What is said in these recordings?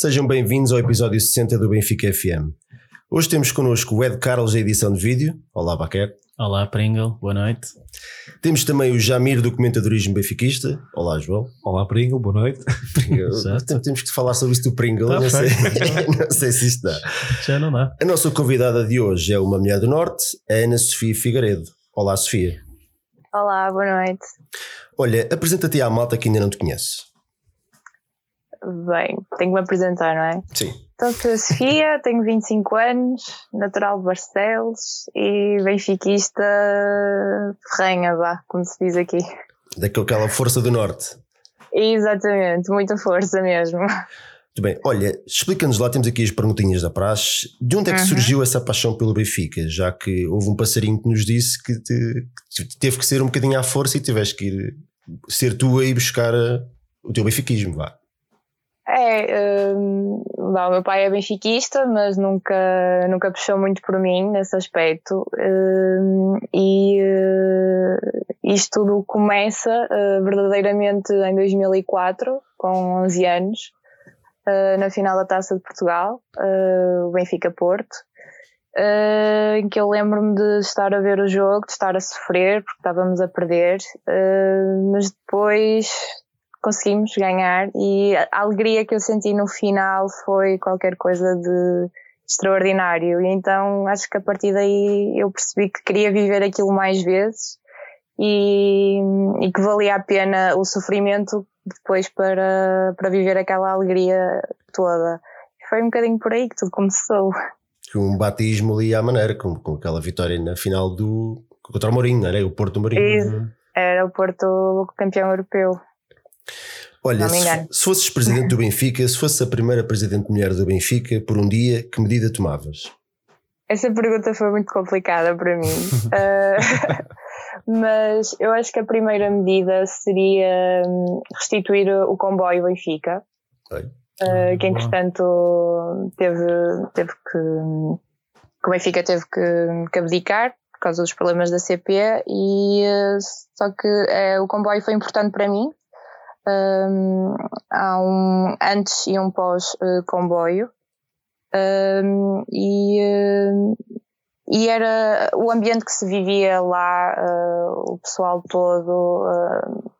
Sejam bem-vindos ao episódio 60 do Benfica FM. Hoje temos connosco o Ed Carlos, da edição de vídeo. Olá, Baquer. Olá, Pringle, boa noite. Temos também o Jamir, do comentadorismo benfiquista. Olá, João. Olá, Pringle, boa noite. Exato. Temos que falar sobre isto do Pringle. Tá não, sei, feito. não sei se isto dá. Já não dá. A nossa convidada de hoje é uma mulher do Norte, a Ana Sofia Figueiredo. Olá, Sofia. Olá, boa noite. Olha, apresenta-te à malta que ainda não te conhece. Bem, tenho que me apresentar, não é? Sim. Então, sou a Sofia, tenho 25 anos, natural de Barcelos e benfiquista ferrenha, vá, como se diz aqui. Daquela força do Norte. Exatamente, muita força mesmo. Muito bem. Olha, explica-nos lá, temos aqui as perguntinhas da praxe. De onde é que Uhum. surgiu essa paixão pelo Benfica? Já que houve um passarinho que nos disse que, te- que teve que ser um bocadinho à força e tiveste que ir ser tu a ir buscar o teu benfiquismo, vá. É, hum, vá, o meu pai é benfiquista, mas nunca, nunca puxou muito por mim nesse aspecto. Hum, e uh, isto tudo começa uh, verdadeiramente em 2004, com 11 anos, uh, na final da Taça de Portugal, o Benfica-Porto. em que eu lembro-me de estar a ver o jogo, de estar a sofrer porque estávamos a perder, mas depois conseguimos ganhar e a alegria que eu senti no final foi qualquer coisa de extraordinário e então acho que a partir daí eu percebi que queria viver aquilo mais vezes e, e que valia a pena o sofrimento depois para, para viver aquela alegria toda. Foi um bocadinho por aí que tudo começou. Um batismo ali à maneira, com, com aquela vitória na final do. contra o Mourinho, não era? O Porto Mourinho. Isso. Era o Porto campeão europeu. Olha, se, se fosses presidente do Benfica, se fosse a primeira presidente mulher do Benfica, por um dia, que medida tomavas? Essa pergunta foi muito complicada para mim. Ah, mas eu acho que a primeira medida seria hum, restituir o comboio Benfica, Oi. ah, que Boa. entretanto teve, teve que. que o Benfica teve que, que abdicar por causa dos problemas da CP, e, ah, só que eh, o comboio foi importante para mim. Hum, há um antes e um pós eh, comboio. Um, e, um, e era o ambiente que se vivia lá, uh, o pessoal todo uh,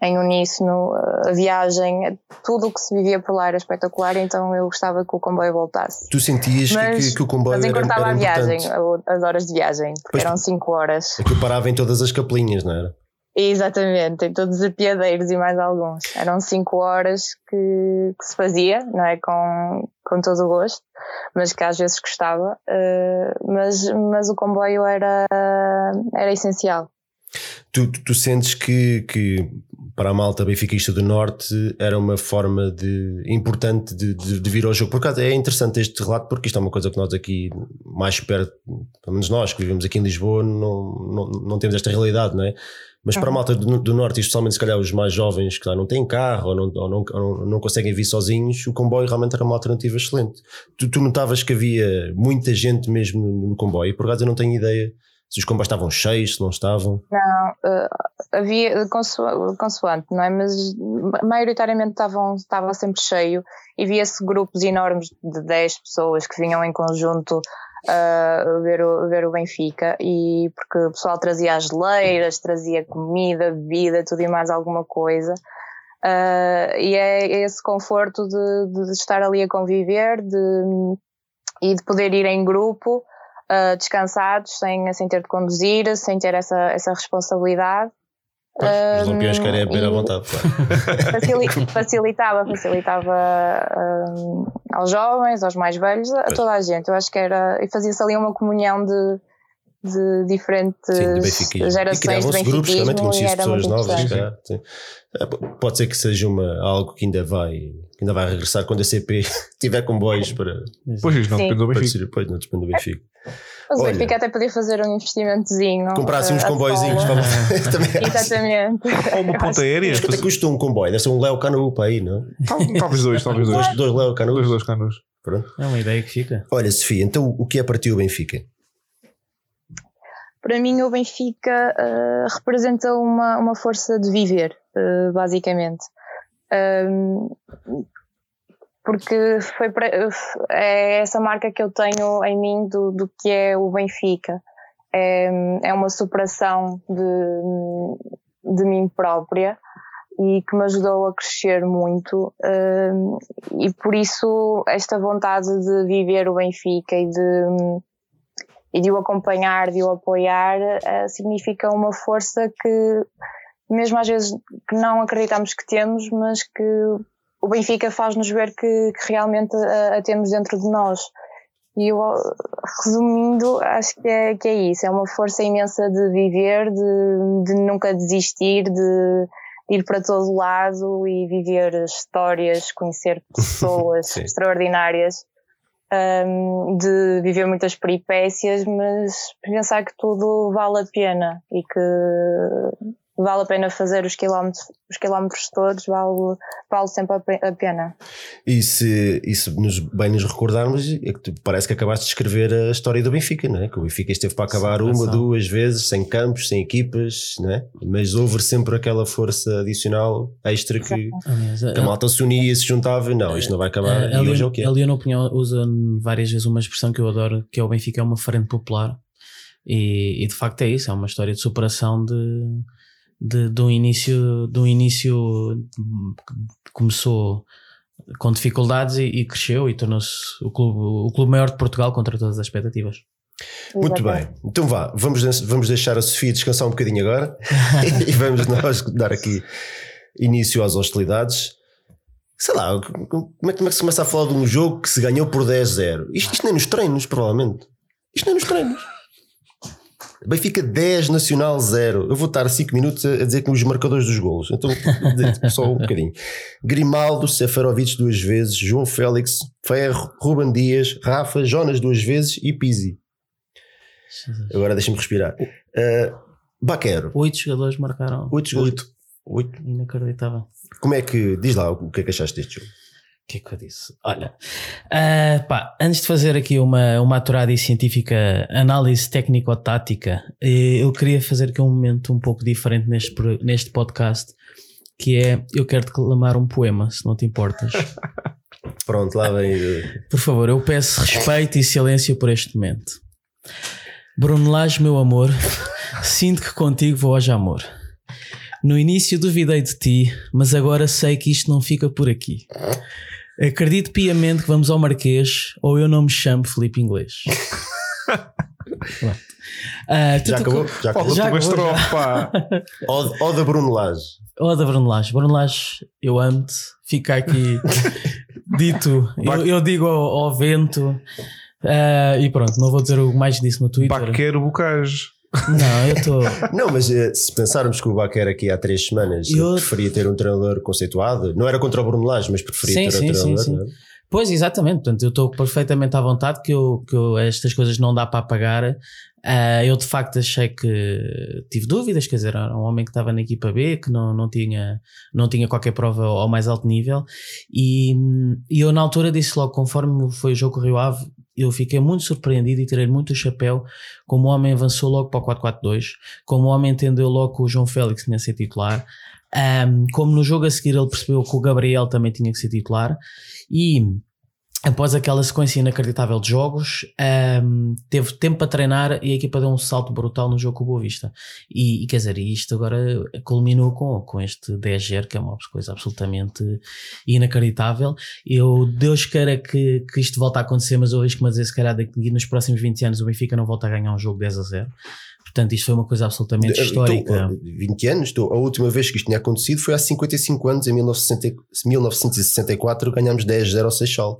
em uníssono, uh, a viagem, tudo o que se vivia por lá era espetacular, então eu gostava que o comboio voltasse. Tu sentias que- Mas- que, que o comboio Mas era, era a viagem, importante? as horas de viagem, porque Pois- eram 5 horas. Aquilo parava em todas as capelinhas, não era? Exatamente, em todos os apiadeiros e mais alguns. Eram cinco horas que, que se fazia, não é? Com, com todo o gosto, mas que às vezes gostava. eh, mas, mas o comboio era, era essencial. Tu, tu, tu sentes que, que para a malta benfiquista do Norte era uma forma de, importante de, de, de vir ao jogo. Por acaso é interessante este relato porque isto é uma coisa que nós aqui mais perto, pelo menos nós que vivemos aqui em Lisboa, não, não, não temos esta realidade, não é? Mas para a malta do, do Norte, especialmente se calhar os mais jovens que lá não têm carro ou não, ou não, ou não, conseguem vir sozinhos, o comboio realmente era uma alternativa excelente. Tu, tu notavas que havia muita gente mesmo no, no comboio, por acaso eu não tenho ideia se os comboios estavam cheios, se não estavam. Não, eh, havia conso- consoante, não é? Mas maioritariamente estavam, estava sempre cheio e via-se grupos enormes de 10 pessoas que vinham em conjunto a ver, o, ver o Benfica e porque o pessoal trazia as geleiras, trazia comida, bebida, tudo e mais alguma coisa. Ah, e é esse conforto de, de estar ali a conviver de, e de poder ir em grupo, ah, descansados, sem, sem ter de conduzir, sem ter essa, essa responsabilidade. Pois, os lampiões querem beber à e- vontade. claro. Facili- facilitava, facilitava hum, aos jovens, aos mais velhos, a Pois. toda a gente. Eu acho que era. E fazia-se ali uma comunhão de, de diferentes Sim, de. E gerações de criavam-se grupos, benfiquismo realmente e conhecia era pessoas novas. É, p- Pode ser que seja uma, algo que ainda vai, que ainda vai regressar quando a CP tiver comboios para, Pois não depende do Benfica. Pois, não depende do Benfica. Mas o Olha. Benfica até podia fazer um investimentozinho. Comprasse uns comboiozinhos para também. Exatamente. Ou uma ponta aérea. Quanto é que custa um comboio? Deve ser um Leo Canu para aí, não? Tal- Talvez dois, talvez dois. Dois, dois Leo Canu. Dois, dois. Pronto. É uma ideia que fica. Olha, Sofia, então o que é para ti o Benfica? Para mim, o Benfica eh, representa uma, uma força de viver. eh, basicamente. Um, porque foi pra, é essa marca que eu tenho em mim do, do que é o Benfica. É, é uma superação de, de mim própria e que me ajudou a crescer muito um, e por isso esta vontade de viver o Benfica e de e de o acompanhar, de o apoiar, uh, significa uma força que mesmo às vezes que não acreditamos que temos, mas que o Benfica faz-nos ver que, que realmente a, a, temos dentro de nós. E eu, resumindo, acho que é, que é isso. É uma força imensa de viver, de, de nunca desistir, de ir para todo lado e viver histórias, conhecer pessoas extraordinárias, um, de viver muitas peripécias, mas pensar que tudo vale a pena e que vale a pena fazer os quilómetros, os quilómetros todos, vale, vale sempre a pena. E se, e se nos, bem nos recordarmos, é que parece que acabaste de escrever a história do Benfica, não é? Que o Benfica esteve para acabar Sim, uma, duas vezes, sem campos, sem equipas, não é? Mas houve sempre aquela força adicional extra que, que a malta se unia e se juntava, não, isto não vai acabar. e hoje é o que é. A Leona Opinião usa várias vezes uma expressão que eu adoro, que é o Benfica é uma frente popular. E, e de facto é isso, é uma história de superação de, de, de um início, de um início começou com dificuldades e, e cresceu e tornou-se o clube, o clube maior de Portugal contra todas as expectativas. Muito bem, então vá, vamos, vamos deixar a Sofia descansar um bocadinho agora e vamos nós dar aqui início às hostilidades. Sei lá, como é, como é que se começa a falar de um jogo que se ganhou por 10-0? Isto, isto nem nos treinos, provavelmente. Isto nem nos treinos. Benfica 10, Nacional 0. Eu vou estar 5 minutos a dizer que os marcadores dos golos. Então, só um bocadinho. Grimaldo, Seferovic duas vezes, João Félix, Ferro, Ruben Dias, Rafa, Jonas duas vezes e Pizzi. Agora deixa-me respirar. Uh, Baquero. Oito jogadores marcaram. Oito jogadores. Oito. Inacreditável. Como é que. Diz lá o que é que achaste deste jogo. O que é que eu disse? Olha, uh, pá, antes de fazer aqui uma, uma aturada e científica análise técnico-tática, eh, eu queria fazer aqui um momento um pouco diferente neste, neste podcast, que é, eu quero declamar um poema, se não te importas. Pronto, lá vem. Por favor, eu peço respeito e silêncio por este momento. Bruno Lage, meu amor, sinto que contigo vou hoje amor. No início duvidei de ti, mas agora sei que isto não fica por aqui. Acredito piamente que vamos ao Marquês ou eu não me chamo Felipe Inglês. Uh, já acabou? Já acabou. Já acabou. Oda Bruno Lage. Oda Bruno Lage. Bruno Lage, eu amo-te. Fica aqui dito. Eu, eu, digo ao, ao vento. Uh, e pronto, não vou dizer o mais disso no Twitter. Baqueiro Bocage. Não, eu estou. não, mas eh, se pensarmos que o Baquer aqui há três semanas eu... preferia ter um treinador conceituado, não era contra o Bruno Lage, mas preferia sim, ter sim, um treinador. Sim, sim. É? Pois, exatamente. Portanto, eu estou perfeitamente à vontade que, eu, que eu, estas coisas não dá para apagar. Uh, eu de facto achei que tive dúvidas, quer dizer, era um homem que estava na equipa B, que não, não, tinha, não tinha qualquer prova ao mais alto nível, e, e eu na altura disse logo, conforme foi o jogo Rio Ave, eu fiquei muito surpreendido e tirei muito o chapéu. Como o homem avançou logo para o 4-4-2, como o homem entendeu logo que o João Félix tinha que ser titular, um, como no jogo a seguir ele percebeu que o Gabriel também tinha que ser titular. E após aquela sequência inacreditável de jogos, um, teve tempo para treinar e a equipa deu um salto brutal no jogo com o Boa Vista. E, e quer dizer, isto agora culminou com, com este 10-0, que é uma coisa absolutamente inacreditável. Eu, Deus queira que, que isto volte a acontecer, mas eu risco-me a dizer, se calhar, daqui nos próximos 20 anos o Benfica não volta a ganhar um jogo 10 a 0. Portanto, isto foi uma coisa absolutamente então, histórica. 20 anos, então, a última vez que isto tinha acontecido foi há 55 anos, em 1964, ganhámos 10-0 ao Seixal.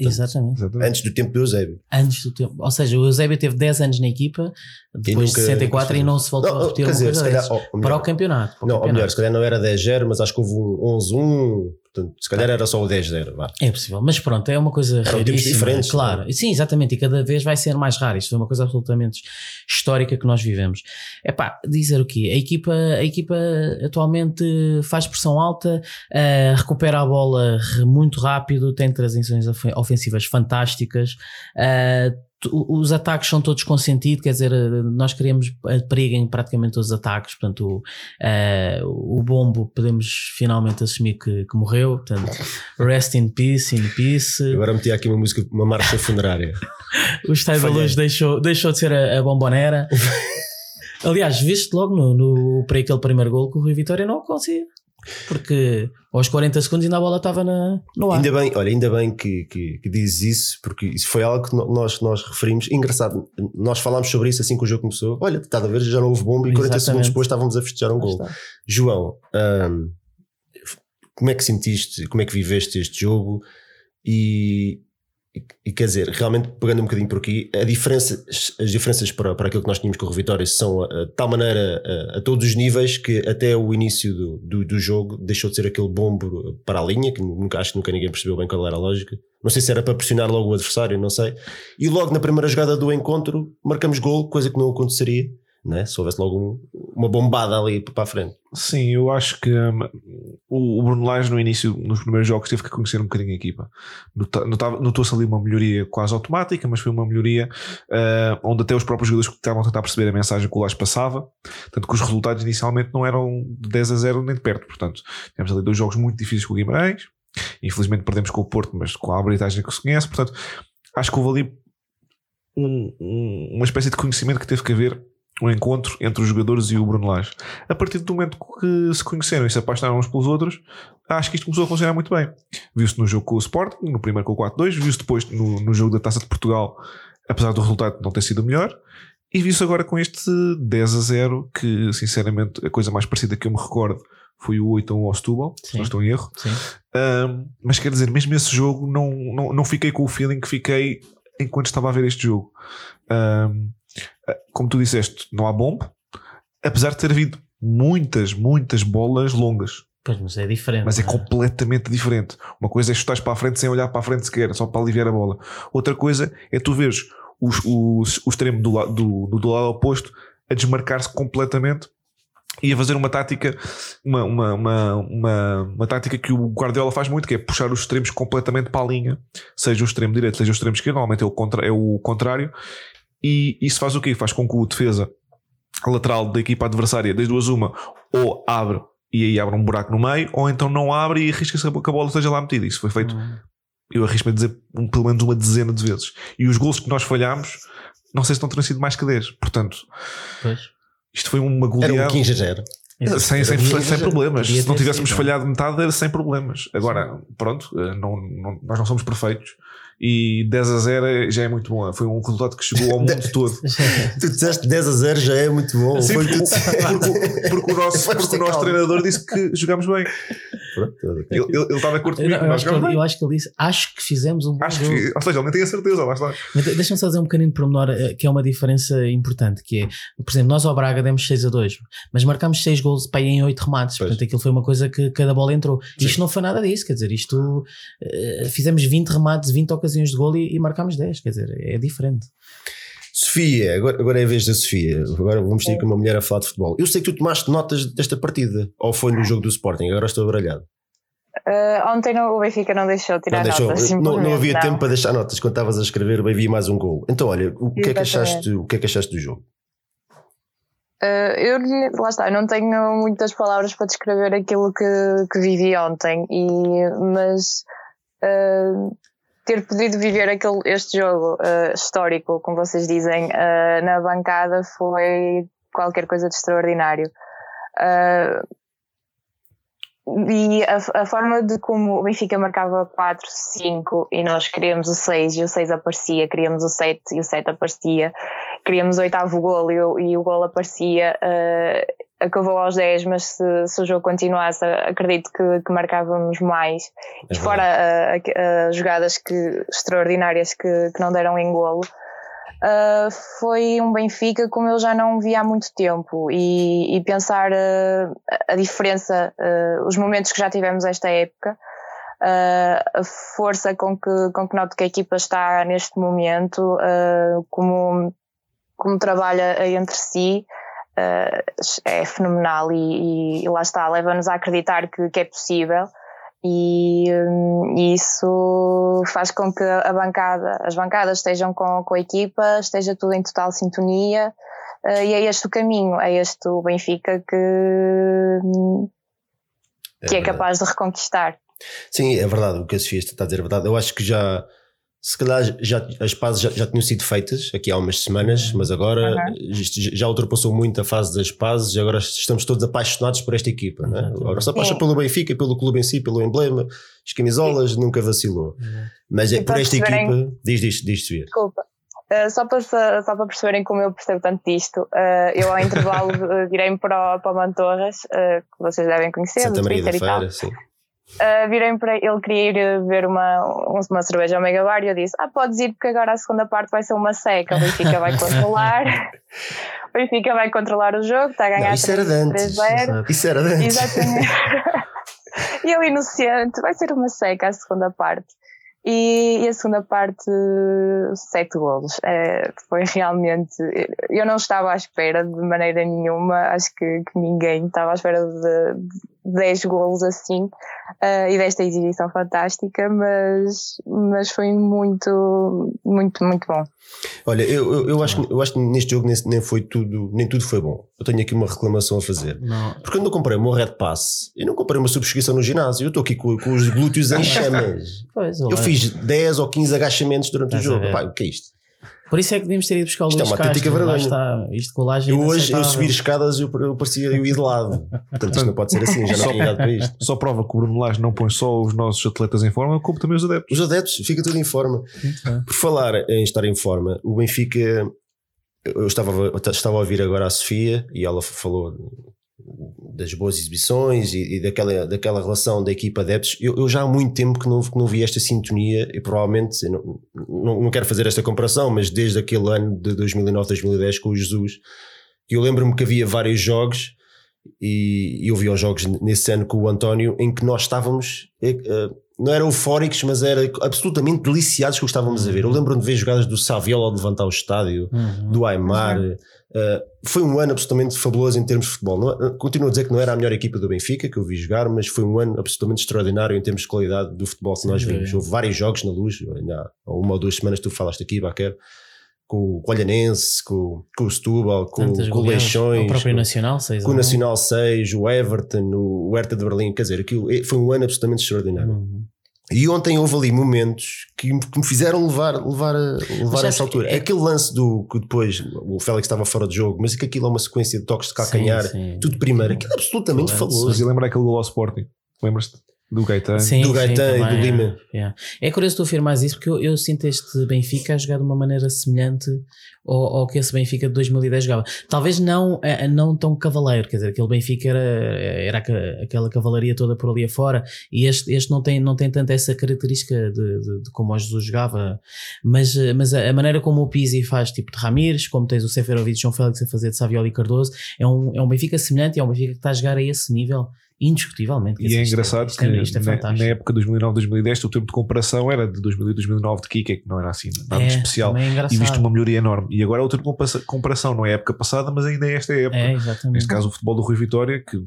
Exatamente. Antes do tempo do Eusébio. Antes do tempo. Ou seja, o Eusébio teve 10 anos na equipa, depois de 64 e não se voltou não, a repetir dizer, calhar, melhor, para o campeonato. Para o não, campeonato. ou melhor, se calhar não era 10-0, mas acho que houve um 11-1. Portanto, se calhar era só o 10-0. É possível, mas pronto, é uma coisa Eram raríssima. Claro, não? sim, exatamente, e cada vez vai ser mais raro. Isto foi uma coisa absolutamente histórica que nós vivemos. É pá, dizer o quê? A equipa, a equipa atualmente faz pressão alta, uh, recupera a bola muito rápido, tem transições ofensivas fantásticas. Uh, os ataques são todos com sentido, quer dizer, nós queremos perigo em praticamente todos os ataques, portanto, o, uh, o bombo podemos finalmente assumir que, que, morreu, portanto, rest in peace, in peace. Agora meti aqui uma música, uma marcha funerária. o Estádio da Luz deixou, deixou de ser a, a bombonera. Aliás, viste logo no, no, para aquele primeiro gol que o Rui Vitória não conseguia. Porque aos 40 segundos ainda a bola estava na, no ar. Ainda bem, olha, ainda bem que, que, que dizes isso, porque isso foi algo que nós, nós referimos. Engraçado, nós falámos sobre isso assim que o jogo começou. Olha, está a ver, já não houve bomba e 40 Exatamente. segundos depois estávamos a festejar um gol. João, hum, como é que sentiste, como é que viveste este jogo? E, e, quer dizer, realmente pegando um bocadinho por aqui, a diferença, as diferenças para, para aquilo que nós tínhamos com o Vitória são de tal maneira a, a, todos os níveis que até o início do, do, do, jogo deixou de ser aquele bombo para a linha, que nunca, acho que nunca ninguém percebeu bem qual era a lógica. Não sei se era para pressionar logo o adversário, não sei. E logo na primeira jogada do encontro marcamos gol, coisa que não aconteceria né? se houvesse logo um, uma bombada ali para a frente. Sim, eu acho que um, o, Bruno Lage no início, nos primeiros jogos, teve que conhecer um bocadinho a equipa. Notou-se ali uma melhoria quase automática, mas foi uma melhoria uh, onde até os próprios jogadores estavam a tentar perceber a mensagem que o Lage passava, tanto que os resultados inicialmente não eram de 10 a 0 nem de perto. Portanto, tivemos ali dois jogos muito difíceis com o Guimarães, infelizmente perdemos com o Porto, mas com a habilidade que se conhece. Portanto, acho que houve ali um, um, uma espécie de conhecimento que teve que haver um encontro entre os jogadores e o Bruno Lage. A partir do momento que se conheceram e se apaixonaram uns pelos outros, acho que isto começou a funcionar muito bem. Viu-se no jogo com o Sporting, no primeiro com o 4-2, viu-se depois no, no jogo da Taça de Portugal, apesar do resultado não ter sido melhor, e viu-se agora com este 10 a 0, que sinceramente a coisa mais parecida que eu me recordo foi o 8 a 1 ao Setúbal, se não estou em erro. Um, mas quer dizer, mesmo esse jogo não, não, não fiquei com o feeling que fiquei enquanto estava a ver este jogo. Um, como tu disseste, não há bomba, apesar de ter havido muitas, muitas bolas longas. Pois, mas é diferente. Mas é, é, completamente diferente. Uma coisa é chutar para a frente sem olhar para a frente sequer, só para aliviar a bola. Outra coisa é tu veres o, o, o extremo do, do, do, do lado oposto a desmarcar-se completamente e a fazer uma tática, uma, uma, uma, uma, uma tática que o Guardiola faz muito, que é puxar os extremos completamente para a linha, seja o extremo direito, seja o extremo esquerdo, normalmente é o, contra, é o contrário, e isso faz o quê? Faz com que o defesa lateral da equipa adversária, das duas uma, ou abre e aí abre um buraco no meio, ou então não abre e arrisca-se que a bola esteja lá metida. Isso foi feito, uhum. eu arrisco-me a dizer, um, pelo menos uma dezena de vezes. E os gols que nós falhámos, não sei se não terão sido mais que 10. Portanto, pois. isto foi uma goleada. Era um 15 a 0. Sem, sem, sem, sem, problemas. Se não tivéssemos falhado metade, era sem problemas. Agora, pronto, eh, não, não, nós não somos perfeitos e 10 a 0 já é muito bom. Foi um resultado que chegou ao mundo todo. tu disseste 10 a 0 já é muito bom. Sim, porque, porque, porque, o nosso, porque o nosso treinador disse que jogámos bem. Ele, ele, ele estava curto comigo. Eu, acho que ele, eu acho que ele disse: Acho que fizemos um bom acho jogo. Que, ou seja, ele nem tem a certeza, lá está. Deixa-me só dizer um bocadinho de pormenor eh, que é uma diferença importante. Que é, por exemplo, nós ao Braga demos 6 a 2, mas marcámos 6 gols para ir em 8 remates. Pois. Portanto, aquilo foi uma coisa que cada bola entrou. Sim. Isto não foi nada disso, quer dizer, isto uh, fizemos 20 remates, 20 ocasiões de gol e, e marcámos 10, quer dizer, é diferente. Sofia, agora, agora é a vez da Sofia. Agora vamos ter com uma mulher a falar de futebol. Eu sei que tu tomaste notas desta partida, ou foi no jogo do Sporting, agora estou abralhado. Uh, ontem o Benfica não deixou tirar não deixou. notas. Não, não havia não. tempo para deixar notas quando estavas a escrever, havia mais um gol. Então, olha, o que, é que achaste, o que é que achaste do jogo? Uh, eu, lá está, não tenho muitas palavras para descrever aquilo que, que vivi ontem, e, mas uh, ter podido viver aquele, este jogo uh, histórico, como vocês dizem, na bancada foi qualquer coisa de extraordinário. Uh, e a, a, forma de como o Benfica marcava 4, 5 e nós queríamos o 6 e o 6 aparecia, queríamos o 7 e o 7 aparecia, queríamos o oitavo gol e e o gol aparecia, uh, acabou aos 10, mas se, se, o jogo continuasse, acredito que, que marcávamos mais. É e fora as jogadas que, extraordinárias que, que não deram em golo. Uh, foi um Benfica como eu já não via há muito tempo. E, e pensar uh, a diferença, uh, os momentos que já tivemos esta época, a força com que, com que noto que a equipa está neste momento, como, como trabalha entre si, é fenomenal e, e lá está, leva-nos a acreditar que, que é possível E, hum, e isso faz com que a bancada, as bancadas estejam com, com a equipa, esteja tudo em total sintonia. Uh, e é este o caminho, é este o Benfica que, hum, que é, é capaz de reconquistar. Sim, é verdade, o que a Sofia está a dizer é verdade. Eu acho que já, se calhar já, as pazes já, já tinham sido feitas aqui há umas semanas, mas agora uhum. já ultrapassou muito a fase das pazes e agora estamos todos apaixonados por esta equipa. Não é? Agora só apaixona pelo Benfica, pelo clube em si, pelo emblema, as camisolas, Sim. nunca vacilou. Uhum. Mas é por esta equipa. Diz, diz, diz, Sofia. Desculpa. Uh, só, para, só para perceberem como eu percebo tanto disto, uh, eu ao intervalo virei-me para, para o Mantorras, uh, que vocês devem conhecer, Santa Maria da Feira, sim. Uh, virei para ele, queria ir ver uma, uma cerveja Omega Bar e eu disse: Ah, podes ir porque agora a segunda parte vai ser uma seca. O Benfica vai controlar, o Benfica vai controlar o jogo, está a ganhar Não, isso 3, era antes. 0 Isso era antes. Exatamente. e eu, inocente, vai ser uma seca a segunda parte. E, e, a segunda parte, sete golos. É, foi realmente. Eu não estava à espera de maneira nenhuma, acho que, que ninguém estava à espera de, de 10 golos assim uh, e desta exibição fantástica, mas, mas foi muito, muito, muito bom. Olha, eu, eu, eu acho, eu acho que neste jogo nem, nem foi tudo, nem tudo foi bom. Eu tenho aqui uma reclamação a fazer. Não. Porque quando eu comprei o meu Red Pass, eu não comprei uma subscrição no ginásio, eu estou aqui com, com os glúteos em chamas. Pois, eu fiz 10 ou 15 agachamentos durante o jogo. Pá, o que é isto? Por isso é que devíamos ter ido buscar o Isto Luís é uma Castro, vergonha. Está, isto colagem eu hoje eu subir escadas eu, eu parecia eu ir de lado. Portanto, isto não pode ser assim, já não tinha idade para isto. Só prova que o Bruno Lage não põe só os nossos atletas em forma, como também os adeptos. Os adeptos, fica tudo em forma. Por falar em estar em forma, o Benfica. Eu estava, eu estava a ouvir agora a Sofia e ela falou das boas exibições e, e, daquela, daquela relação da equipa adeptos, eu, eu, já há muito tempo que não, que não vi esta sintonia e provavelmente, não, não, não, quero fazer esta comparação, mas desde aquele ano de 2009, 2010 com o Jesus, eu lembro-me que havia vários jogos e, e eu vi os jogos nesse ano com o António em que nós estávamos, uh, não eram eufóricos, mas era absolutamente deliciados que o estávamos a ver. Eu lembro-me de ver jogadas do Saviola levantar o estádio, uhum. do Aymar. Uhum. Uh, foi um ano absolutamente fabuloso em termos de futebol. Não, continuo a dizer que não era a melhor equipa do Benfica que eu vi jogar, mas foi um ano absolutamente extraordinário em termos de qualidade do futebol que nós vimos. Houve vários jogos na luz, há uma ou duas semanas tu falaste aqui, Baquer, com o Olhanense, com, com o Setúbal, com, com o Leixões, o próprio Nacional 6, com o Nacional 6, o Everton, o Hertha de Berlim, quer dizer, aquilo é, foi um ano absolutamente extraordinário. Uhum. E ontem houve ali momentos que, que me fizeram levar, levar, a, levar a essa altura. É... Aquele lance do que depois o Félix estava fora de jogo, mas que aquilo é uma sequência de toques de calcanhar, sim, sim. tudo primeiro, aquilo é absolutamente fabuloso. Mas lembra aquele do Sporting? Lembras-te? Do Gaetan. Sim, do Gaetan e do Lima. É, é. curioso tu afirmares isso porque eu, eu, sinto este Benfica a jogar de uma maneira semelhante ao, ao, que esse Benfica de 2010 jogava. Talvez não, é, não tão cavaleiro, quer dizer, aquele Benfica era, era aquela cavalaria toda por ali afora e este, este não, tem, não tem tanto essa característica de, de, de como o Jesus jogava, mas, mas a, a, maneira como o Pizzi faz tipo de Ramires, como tens o Seferovic e João Félix a fazer de Savioli e Cardoso, é um, é um Benfica semelhante, é um Benfica que está a jogar a esse nível indiscutivelmente. E é engraçado isto, que é, é na, época de 2009-2010 o tempo de comparação era de 2008-2009 de Kike, que não era assim, nada é, especial. É e visto uma melhoria enorme. E agora é o tempo de comparação, não é a época passada, mas ainda é esta época. É, Neste caso, o futebol do Rui Vitória, que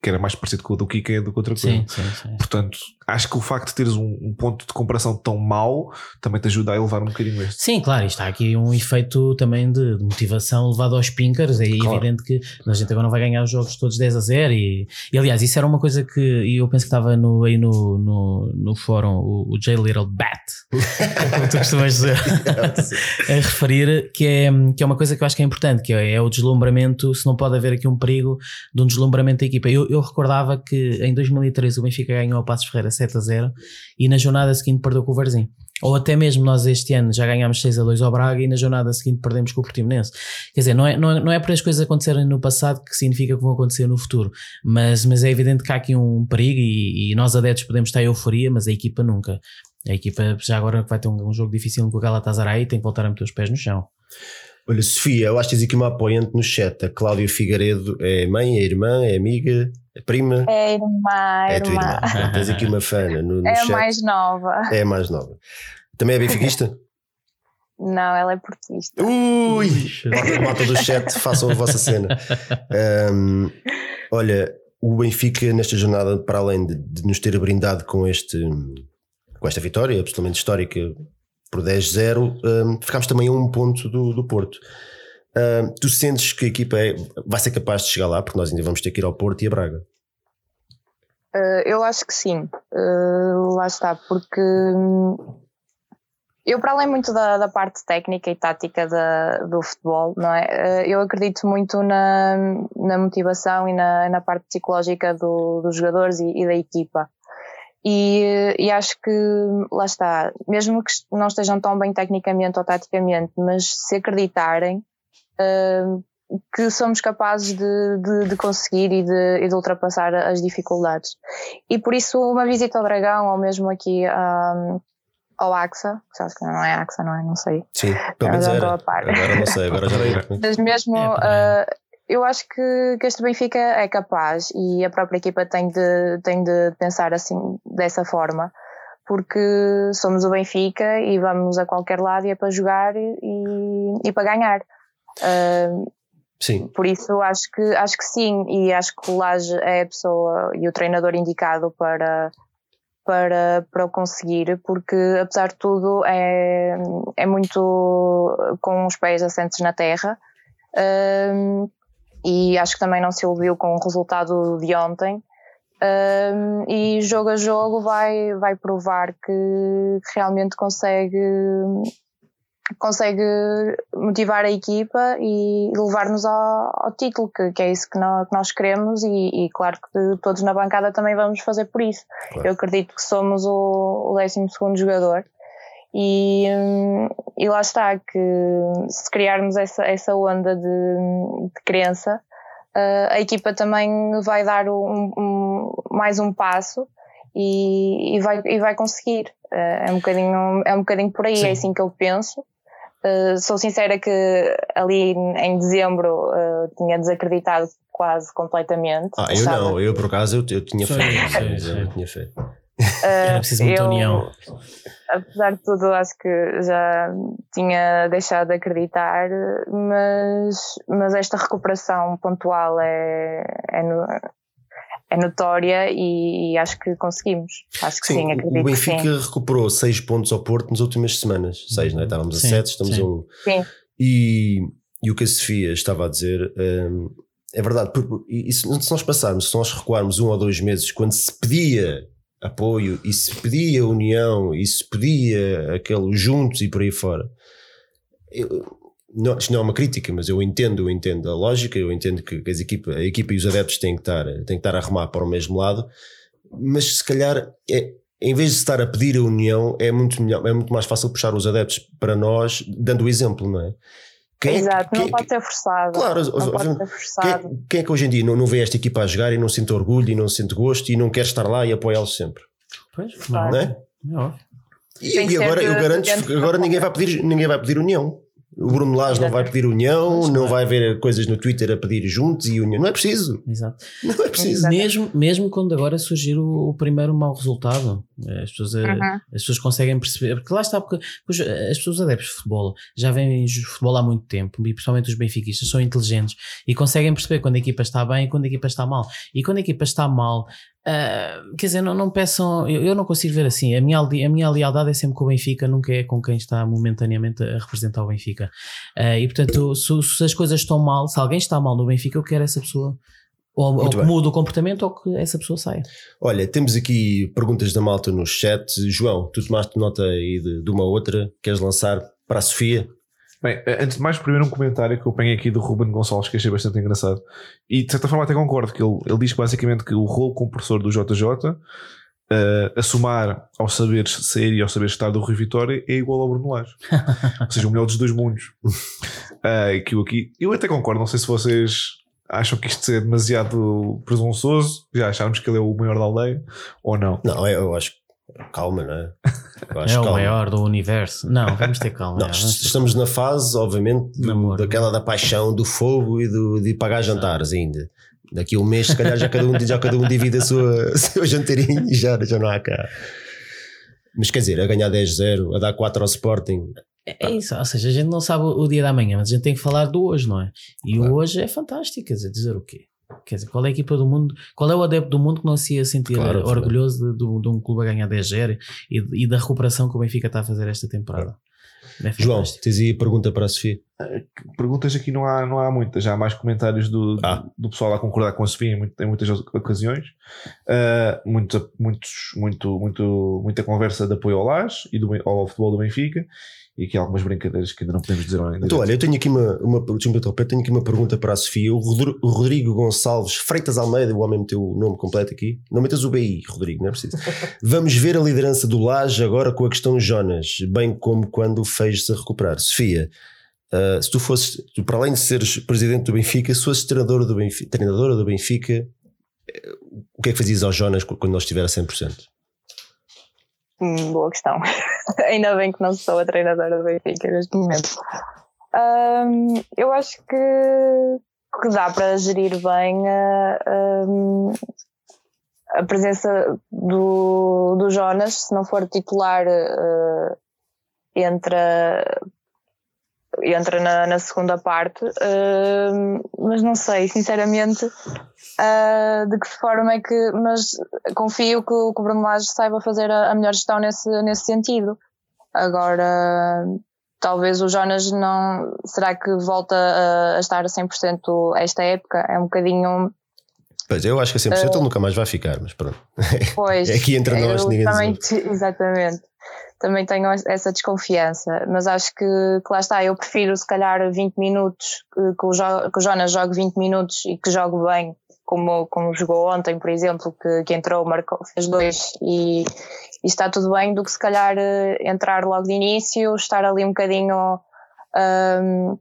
que era mais parecido com o do Kika do que outra coisa. Sim, sim, sim. Portanto, acho que o facto de teres um, um, ponto de comparação tão mau também te ajuda a elevar um bocadinho este. Sim, claro, está aqui um efeito também de, de motivação levado aos pinkers. É claro. evidente que a gente agora não vai ganhar os jogos todos 10 a 0. E, e aliás, isso era uma coisa que eu penso que estava no, aí no, no, no fórum, o, o J Little Bat, como tu costumas dizer, a referir, que é, que é uma coisa que eu acho que é importante, que é, é o deslumbramento. Se não pode haver aqui um perigo de um deslumbramento da equipa. Eu, eu recordava que em 2013 o Benfica ganhou a Passos Ferreira 7 a 0 e na jornada seguinte perdeu com o Varzim. Ou até mesmo nós este ano já ganhámos 6 a 2 ao Braga e na jornada seguinte perdemos com o Portimonense. Quer dizer, não é, não é, não é por as coisas acontecerem no passado que significa que vão acontecer no futuro. Mas, mas é evidente que há aqui um perigo e, e nós adeptos podemos estar em euforia, mas a equipa nunca. A equipa já agora vai ter um, um jogo difícil com o Galatasaray e tem que voltar a meter os pés no chão. Olha, Sofia, eu acho que tens aqui uma apoiante no chat. A Cláudia Figueiredo é mãe, é irmã, é amiga, é prima? É irmã, é tua irmã. irmã. tens aqui uma fã no, no é chat. É a mais nova. É a mais nova. Também é benfiquista? Não, ela é portista. Ui! Malta do chat, façam a vossa cena. Um, olha, o Benfica, nesta jornada, para além de, de, nos ter brindado com, este, com esta vitória absolutamente histórica por 10-0, um, ficámos também a um ponto do, do Porto. Um, tu sentes que a equipa é, vai ser capaz de chegar lá, porque nós ainda vamos ter que ir ao Porto e a Braga? Uh, eu acho que sim, uh, lá está, porque hum, eu, para além muito da, da parte técnica e tática da, do futebol, não é? Eh, eu acredito muito na, na motivação e na, na parte psicológica do, dos jogadores e, e da equipa. E, e, acho que lá está, mesmo que não estejam tão bem tecnicamente ou taticamente, mas se acreditarem uh, que somos capazes de, de, de conseguir e de, e de, ultrapassar as dificuldades. E por isso uma visita ao Dragão, ou mesmo aqui um, ou AXA, que acho que não é AXA, não é? Não sei. Sim, pelo menos era. Agora não sei, agora já não Mas mesmo, é, uh, eu acho que, que este Benfica é capaz e a própria equipa tem de, tem de pensar assim, dessa forma, porque somos o Benfica e vamos a qualquer lado e é para jogar e, e para ganhar. Uh, Sim. Por isso acho que, acho que sim, e acho que o Laje é a pessoa e o treinador indicado para, para, para o conseguir, porque apesar de tudo é, é muito com os pés assentes na terra. Um, e acho que também não se iludiu com o resultado de ontem. Um, e jogo a jogo vai, vai provar que, realmente consegue consegue motivar a equipa e levar-nos ao, ao, título, que, que é isso que nós, que nós queremos e, e, claro que todos na bancada também vamos fazer por isso. Claro. Eu acredito que somos o, o 12 jogador e, e lá está, que se criarmos essa, essa onda de, de crença, uh, a equipa também vai dar um, um, mais um passo e, e, vai, e vai conseguir. Uh, é, um bocadinho, é um bocadinho por aí, Sim. é assim que eu penso. Uh, sou sincera que ali em dezembro uh, tinha desacreditado quase completamente. Ah, eu não, eu por acaso eu, eu tinha fé. Eu tinha fé. Era preciso muita eu, união. Apesar de tudo, acho que já tinha deixado de acreditar, mas, mas esta recuperação pontual é, é, no, é notória e, e, acho que conseguimos. Acho que sim, sim acredito. O Benfica recuperou 6 pontos ao Porto nas últimas semanas. 6, não é? Estávamos a 7, estamos sim. a 1. Um. Sim. E, e o que a Sofia estava a dizer. Um, é verdade, e se nós passarmos, se nós recuarmos um ou dois meses, quando se pedia apoio e se pedia união e se pedia aquele juntos e por aí fora, eu, não, isto não é uma crítica, mas eu entendo, eu entendo a lógica, eu entendo que as equipa, a equipa e os adeptos têm que, estar, têm que estar a remar para o mesmo lado, mas se calhar é, em vez de estar a pedir a união, é muito, melhor, é muito mais fácil puxar os adeptos para nós, dando o exemplo, não é? Quem é Exato, quem, não pode ser forçado. Claro, não pode ser forçado. Quem, quem, é que hoje em dia não, não vê esta equipa a jogar e não sente orgulho e não sente gosto e não quer estar lá e apoiá-los sempre? Pois, claro. não é? Não. E, e agora eu garanto agora ninguém vai pedir ninguém vai pedir união. O Bruno Lage não vai pedir união, não vai ver coisas no Twitter a pedir juntos e união. Não é preciso. Exato. Não é preciso. Mesmo, mesmo quando agora surgir o, o primeiro mau resultado, as pessoas, uhum. as pessoas conseguem perceber. Porque lá está, porque as pessoas adeptas de futebol já vêm futebol há muito tempo e principalmente os benfiquistas são inteligentes e conseguem perceber quando a equipa está bem e quando a equipa está mal. E quando a equipa está mal, Uh, quer dizer, não, não peçam. Eu, eu, não consigo ver assim. A minha, a minha lealdade é sempre com o Benfica, nunca é com quem está momentaneamente a representar o Benfica. Uh, e portanto, se, se, as coisas estão mal, se alguém está mal no Benfica, eu quero essa pessoa. Ou, ou que mude o comportamento ou que essa pessoa saia. Olha, temos aqui perguntas da malta no chat. João, tu tomaste nota aí de, de uma outra, queres lançar para a Sofia? Bem, eh, antes de mais, primeiro um comentário que eu tenho aqui do Ruben Gonçalves que achei bastante engraçado. E de certa forma até concordo, que ele, ele diz basicamente que o rolo compressor do JJ, uh, eh, a somar ao saber sair e ao saber estar do Rui Vitória, é igual ao Bruno Lage. Ou seja, o melhor dos dois mundos. Uh, que eu aqui, eu até concordo, não sei se vocês acham que isto é demasiado presunçoso, já achámos que ele é o maior da aldeia, ou não? Não, eu acho que calma, não é? é o calma. maior do universo. Não, vamos ter calma. Não, estamos na fase, obviamente, do, daquela da paixão, do fogo e do, de pagar jantares ainda. Daqui a um mês, se calhar, já cada um, já cada um divide a sua, seu jantarinho e já, já não há cá. Mas quer dizer, a ganhar 10-0, a dar 4 ao Sporting. É, é isso, ou seja, a gente não sabe o dia da manhã, mas a gente tem que falar do hoje, não é? E claro. o hoje é fantástico, quer dizer, dizer o quê? Quer dizer, qual é a equipa do mundo, qual é o adepto do mundo que não se ia sentir Claro, orgulhoso de, de- de um clube a ganhar 10 e, e da recuperação que o Benfica está a fazer esta temporada? É João, tens aí a pergunta para a Sofia? Perguntas aqui não há, não há muitas, já há mais comentários do, Ah. do pessoal a concordar com a Sofia em, em muitas ocasiões. Uh, muito, muitos, muito, muito, muita conversa de apoio ao LAS e do, ao futebol do Benfica e aqui algumas brincadeiras que ainda não podemos dizer ainda. Então, olha, eu tenho aqui uma, uma, interromper, tenho aqui uma pergunta para a Sofia. O Rodri- o Rodrigo Gonçalves Freitas Almeida, o homem meteu o nome completo aqui. Não metas o BI, Rodrigo, não é preciso. Vamos ver a liderança do Laje agora com a questão Jonas, bem como quando fez-se a recuperar. Sofia, ah, se tu fosses, tu, para além de seres presidente do Benfica, se fosses treinador do Benfica, treinadora do Benfica, eh, o que é que fazias ao Jonas quando ele estiver a 100%? Hum, boa questão. Ainda bem que não sou a treinadora do Benfica neste momento. Hum, eu acho que, que dá para gerir bem a, hum, a presença do, do Jonas, se não for titular, eh, entra, entra na, na segunda parte, hum, mas não sei, sinceramente, ah, de que forma é que. Mas confio que, o- Bruno Lage saiba fazer a, a melhor gestão nesse, nesse sentido. Agora, talvez o Jonas não. Será que volta a, a estar a 100% esta época? É um bocadinho. Pois, eu acho que a 100% ele nunca mais vai ficar, mas pronto. Pois, É aqui entre nós, ninguém diz Exatamente. Também tenho essa desconfiança, mas acho que, que lá está. Eu prefiro, se calhar, 20 minutos, que, o, Jo- que o Jonas jogue 20 minutos e que jogue bem, como, como jogou ontem, por exemplo, que, que entrou, marcou, fez dois e, e está tudo bem, do que se calhar eh, entrar logo de início, estar ali um bocadinho. ahm,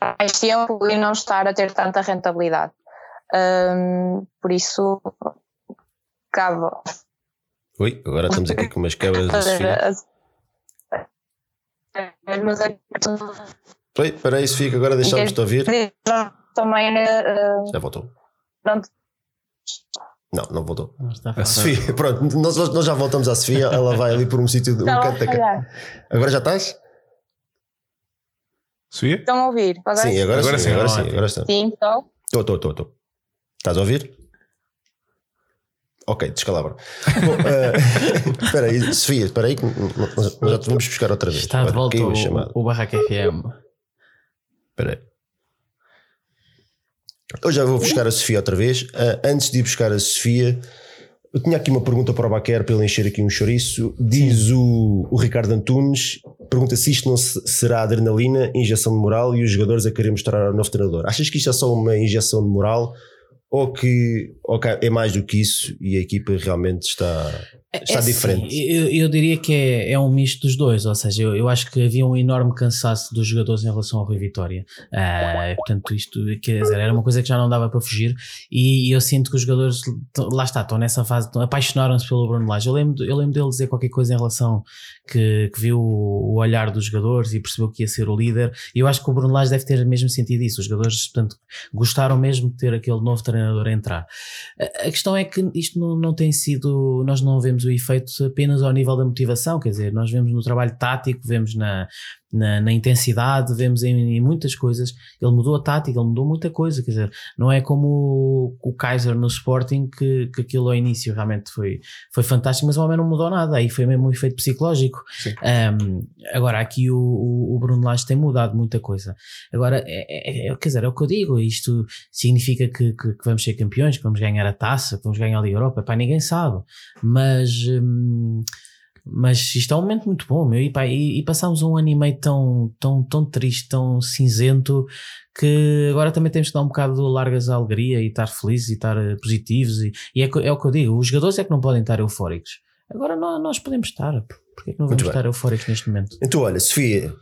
mais tempo e não estar a ter tanta rentabilidade. Ahm, por isso, cabe Oi, agora estamos aqui com umas quebras da Sofia. mas é Oi, espera aí, Sofia, que agora deixámos-te ouvir. também eh, Já voltou. não Não, não voltou. A. Sofia, pronto, nós, nós já voltamos à Sofia, ela vai ali por um sítio, um a canto da ca- falhar. Agora já estás? Sofia? Estão a ouvir? Agora Sim, agora, Agora sim, sim, agora sim, agora está. sim, estou. Estou, estou, estou, estou. Estás a ouvir? Ok, descalabra. Bom, eh, espera aí, Sofia, espera aí, que nós nós já te vamos buscar outra vez. Está de volta o, o Barraca FM. Espera aí. Eu já vou buscar a Sofia outra vez. Ah, antes de ir buscar a Sofia, eu tinha aqui uma pergunta para o Baquer para ele encher aqui um chouriço. Diz o, o Ricardo Antunes: pergunta se isto não se- será adrenalina, injeção de moral e os jogadores a querer mostrar ao novo treinador. Achas que isto é só uma injeção de moral ou que, ou que é mais do que isso e a equipa realmente está, está É assim, diferente? eu, eu diria que é, é um misto dos dois, ou seja, eu, eu acho que havia um enorme cansaço dos jogadores em relação ao Rui Vitória. Ah, portanto, isto quer dizer, era uma coisa que já não dava para fugir, e, eu sinto que os jogadores, lá está, estão nessa fase, apaixonaram-se pelo Bruno Lage. Eu lembro, eu lembro dele dizer qualquer coisa em relação que, que viu o, o olhar dos jogadores e percebeu que ia ser o líder, e eu acho que o Bruno Lage deve ter mesmo sentido isso. Os jogadores, portanto, gostaram mesmo de ter aquele novo treinador a entrar. A, questão é que isto não, não tem sido, nós não vemos o efeito apenas ao nível da motivação, quer dizer, nós vemos no trabalho tático, vemos na, na, na intensidade, vemos em, em muitas coisas. Ele mudou a tática, ele mudou muita coisa, quer dizer, não é como o, o Kaiser no Sporting, que, que aquilo ao início realmente foi, foi fantástico, mas o homem não mudou nada, aí foi mesmo um efeito psicológico. Um, agora, aqui o, o, o Bruno Lage tem mudado muita coisa. Agora, é, é- é- quer dizer, é o que eu digo, isto significa que, que, que vamos ser campeões, que vamos ganhar a taça, que vamos ganhar a Liga Europa, pá, ninguém sabe. Mas, hum, mas isto é um momento muito bom, meu, e, pá, e, e passámos um ano e meio tão, tão, tão triste, tão cinzento, que agora também temos que dar um bocado de largas à alegria e estar felizes e estar eh, positivos. E, e é, é o que eu digo, os jogadores é que não podem estar eufóricos. Agora nós, nós podemos estar, porque é que não vamos estar eufóricos neste momento? Então, olha, Sofia,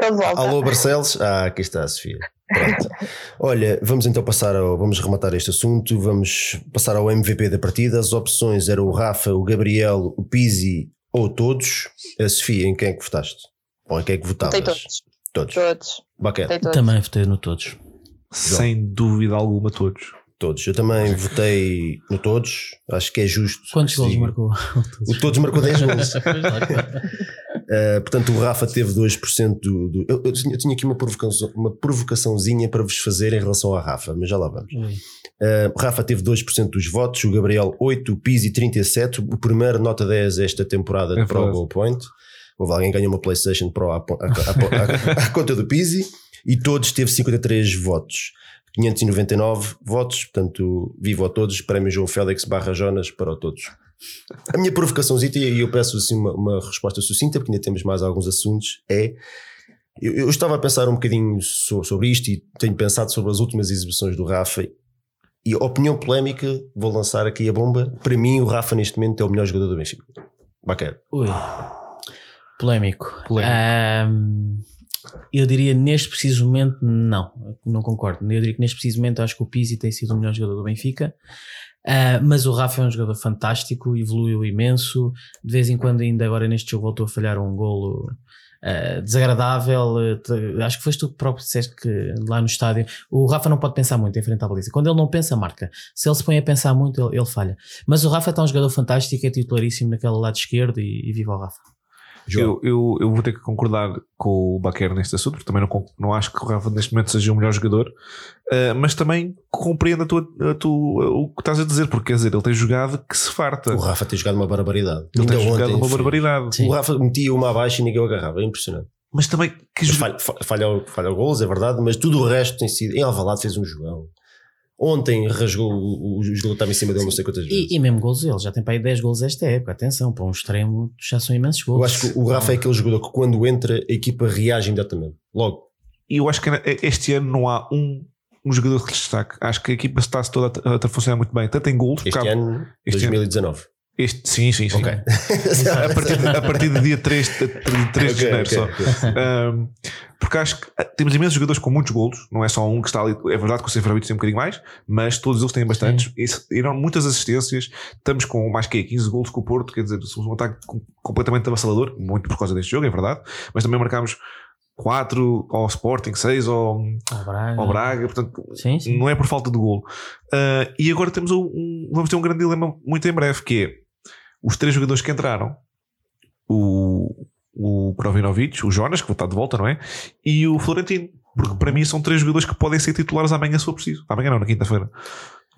de volta. Alô Barcelos? Ah, aqui está a Sofia. Pronto. Olha, vamos então passar ao. Vamos rematar este assunto. Vamos passar ao MVP da partida. As opções eram o Rafa, o Gabriel, o Pizzi ou todos. A Sofia, em quem é que votaste? Ou em quem é que votavas? Votei todos. Todos. Todos. Bacana. Todos. Também votei no todos. Sem dúvida alguma, todos. Todos. Eu também votei no todos. Acho que é justo. Quantos gols marcou? O todos marcou 10 gols. Uh, portanto, o Rafa teve 2% do. do eu, eu, tinha, eu, tinha, aqui uma, provocação, uma provocaçãozinha para vos fazer em relação ao Rafa, mas já lá vamos. Uh, o Rafa teve 2% dos votos, o Gabriel 8%, o Pizzi 37%, o primeiro nota 10 esta temporada é para o Goal Point. Houve alguém que ganhou uma PlayStation Pro à, à, à, à conta do Pizzi e todos teve 53 votos. 599 votos, portanto, vivo a todos. Prémio João Félix barra Jonas para todos. A minha provocaçãozita, e eu peço assim uma, uma, resposta sucinta, porque ainda temos mais alguns assuntos, é. Eu, eu estava a pensar um bocadinho so, sobre isto e tenho pensado sobre as últimas exibições do Rafa. E opinião polémica, vou lançar aqui a bomba. Para mim, o Rafa neste momento é o melhor jogador do Benfica. Bacana. Ui. Polémico. Polémico. Um, eu diria neste preciso momento, não, não concordo. Eu diria que neste preciso momento acho que o Pizzi tem sido o melhor jogador do Benfica. Uh, mas o Rafa é um jogador fantástico, evoluiu imenso. De vez em quando, ainda agora neste jogo, voltou a falhar um golo uh, desagradável. Uh, acho que foste tu que próprio disseste que lá no estádio o Rafa não pode pensar muito em frente à baliza. Quando ele não pensa, marca. Se ele se põe a pensar muito, ele, ele falha. Mas o Rafa está um jogador fantástico, é titularíssimo naquele lado esquerdo e, e viva o Rafa. Eu, eu, eu, vou ter que concordar com o Baquer neste assunto, porque também não, não acho que o Rafa neste momento seja o melhor jogador, uh, mas também compreendo a tua, a tua, o que estás a dizer, porque quer dizer, ele tem jogado que se farta. O Rafa tem jogado uma barbaridade. Ele Ainda tem jogado ontem, uma barbaridade. Sim. O Rafa metia uma abaixo e ninguém o agarrava, é impressionante. Mas também que mas falha, falha, falha gols, é verdade, mas tudo o resto tem sido. Em Alvalade fez um jogão. Ontem rasgou o, o jogo estava em cima dele não sei quantas vezes. E, e mesmo gols, ele já tem para aí 10 gols esta época. Atenção, para um extremo já são imensos gols. Eu acho que o Rafa é aquele jogador que quando entra a equipa reage imediatamente. Logo. E eu acho que este ano não há um, um jogador que destaque. Acho que a equipa está-se toda a, a, funcionar muito bem, tanto em gols. Este ano, este 2019. Ano, este, sim, sim, sim. Okay. a, partir de, a partir do dia 3, 3 okay, de janeiro okay, só. Um, porque acho que ah, temos imensos jogadores com muitos golos, não é só um que está ali. É verdade que o Seferovic tem um bocadinho mais, mas todos eles têm bastantes. E, e muitas assistências. Estamos com mais que 15 golos com o Porto, quer dizer, somos um ataque completamente avassalador, muito por causa deste jogo, é verdade. Mas também marcámos 4 ao Sporting, 6 ao, ao, Braga. ao Braga, portanto, sim, sim. não é por falta de golo. Uh, e agora temos um, vamos ter um grande dilema muito em breve, que é os três jogadores que entraram, o, o Krovinovic, o Jonas, que estar de volta, não é? E o Florentino, porque para mim são três jogadores que podem ser titulares amanhã se for preciso. Amanhã não, na quinta-feira.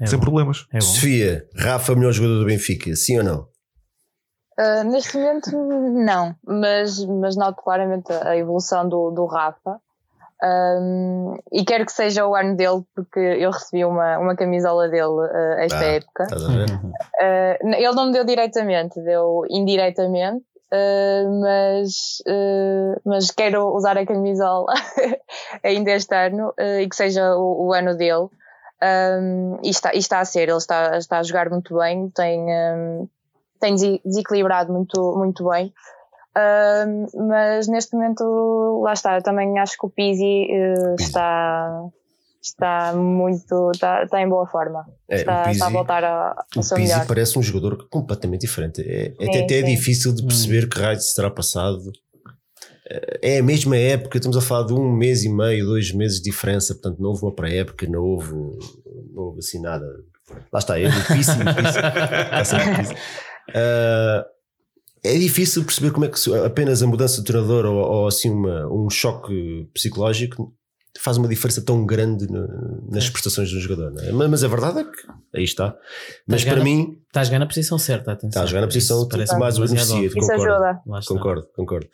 É Sem bom. problemas. É Sofia, Rafa, melhor jogador do Benfica, sim ou não? Uh, neste momento, não, mas, mas noto claramente a evolução do, do Rafa. Um, e quero que seja o ano dele, porque eu recebi uma, uma camisola dele uh, esta ah, época. Uh, ele não me deu diretamente, deu indiretamente, uh, mas, mas quero usar a camisola ainda este ano e que seja o, o ano dele. Um, e, está, e está a ser, ele está, está a jogar muito bem, tem, um, tem desequilibrado muito, muito bem. Uh, mas neste momento, lá está, eu também acho que o Pizzi uh, está, está muito, está, está em boa forma. É, está, Pizzi, está, a voltar a, a o Pizzi melhor. parece um jogador completamente diferente. É, é sim, até, é difícil de perceber hum. que raio se terá passado. É a mesma época, estamos a falar de um mês e meio, dois meses de diferença, portanto não houve uma pré-época, não houve, não houve assim nada. Lá está, é difícil. difícil. Uh, é difícil perceber como é que apenas a mudança de treinador ou, ou assim uma, um choque psicológico faz uma diferença tão grande no, nas é. prestações do jogador. É? Mas a verdade é que aí está. Mas para mim. Está a jogar na posição certa, atenção. Está a jogar na posição parece mais beneficiado. Concordo, concordo, concordo.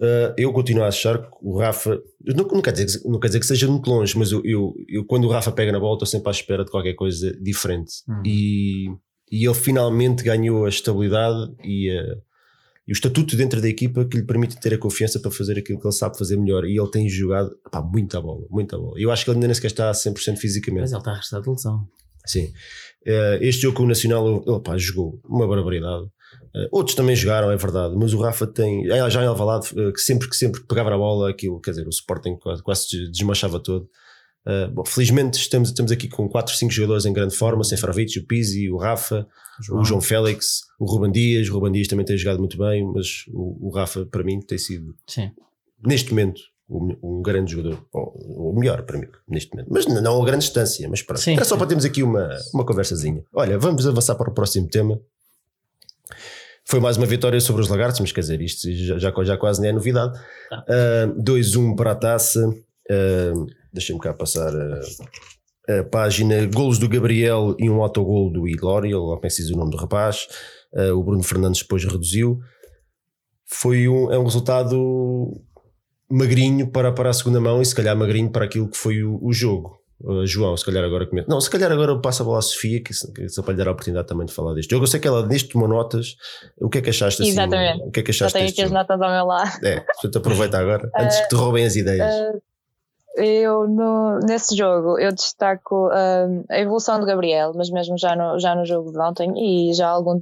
Uh, eu continuo a achar que o Rafa. Não, não, quer dizer, não quer dizer que seja muito longe, mas eu, eu, eu quando o Rafa pega na bola, estou sempre à espera de qualquer coisa diferente. Hum. E, e ele finalmente ganhou a estabilidade e a e o estatuto dentro da equipa que lhe permite ter a confiança para fazer aquilo que ele sabe fazer melhor. E ele tem jogado pá, muita bola, muita bola. Eu acho que ele ainda nem sequer está a 100% fisicamente. Mas ele está a restar de lesão. Sim. Eh, este jogo com o Nacional, ele pá, jogou uma barbaridade. Eh, outros também jogaram, é verdade, mas o Rafa tem. Eh, já em Alvalade, que sempre que sempre pegava a bola, aquilo, quer dizer, o Sporting quase, quase desmanchava todo. Uh, bom, felizmente estamos, estamos aqui com 4, 5 jogadores em grande forma, sem Seferovic, o Pizzi, o Rafa, João. o João Félix, o Ruban Dias. O Ruban Dias também tem jogado muito bem, mas o, o Rafa, para mim, tem sido, Sim. neste momento, um, um grande jogador, ou o melhor para mim, neste momento. Mas não a grande distância, mas pronto. Sim, Era só para termos aqui uma, uma conversazinha. Olha, vamos avançar para o próximo tema. Foi mais uma vitória sobre os Lagartos, mas quer dizer, isto já, já, já quase nem é novidade. Tá. Uh, 2-1 para a taça. Uh, Deixa-me cá passar a, a, página. Golos do Gabriel e um autogol do Ilório, lá preciso o nome do rapaz. Uh, o Bruno Fernandes depois reduziu. Foi um, é um resultado magrinho para, para a segunda mão e se calhar magrinho para aquilo que foi o, o jogo. Uh, João, se calhar agora comenta. Não, se calhar agora passa a bola à Sofia, que, que só para lhe dar a oportunidade também de falar deste jogo. Eu sei que ela neste tomou notas. O que é que achaste assim? Exatamente. O que é que achaste Já tenho aqui as notas ao meu lado. É, portanto aproveita agora, antes que te roubem as ideias. Uh, eu no, nesse jogo eu destaco uh, a evolução do Gabriel, mas mesmo já no, já no jogo de ontem e já algum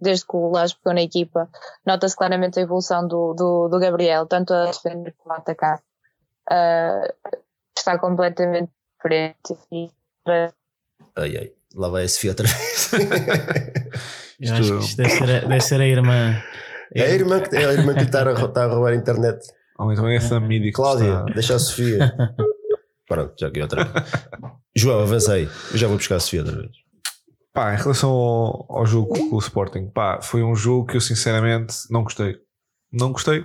desde que o Lage pegou na equipa, nota-se claramente a evolução do, do, do, Gabriel, tanto a defender como a atacar. Uh, está completamente diferente. E, ai ai, lá vai a Sofia outra vez. Eu acho que isto deve ser, a, deve ser a irmã. É a irmã que, é a irmã que lhe está a, está a roubar a internet. Ou então é essa mídia Cláudia, está... deixa a Sofia. Pronto, já que outra vez. João, avancei. Eu já vou buscar a Sofia outra vez. Pá, em relação ao, ao jogo com o Sporting, pá, foi um jogo que eu sinceramente não gostei. Não gostei.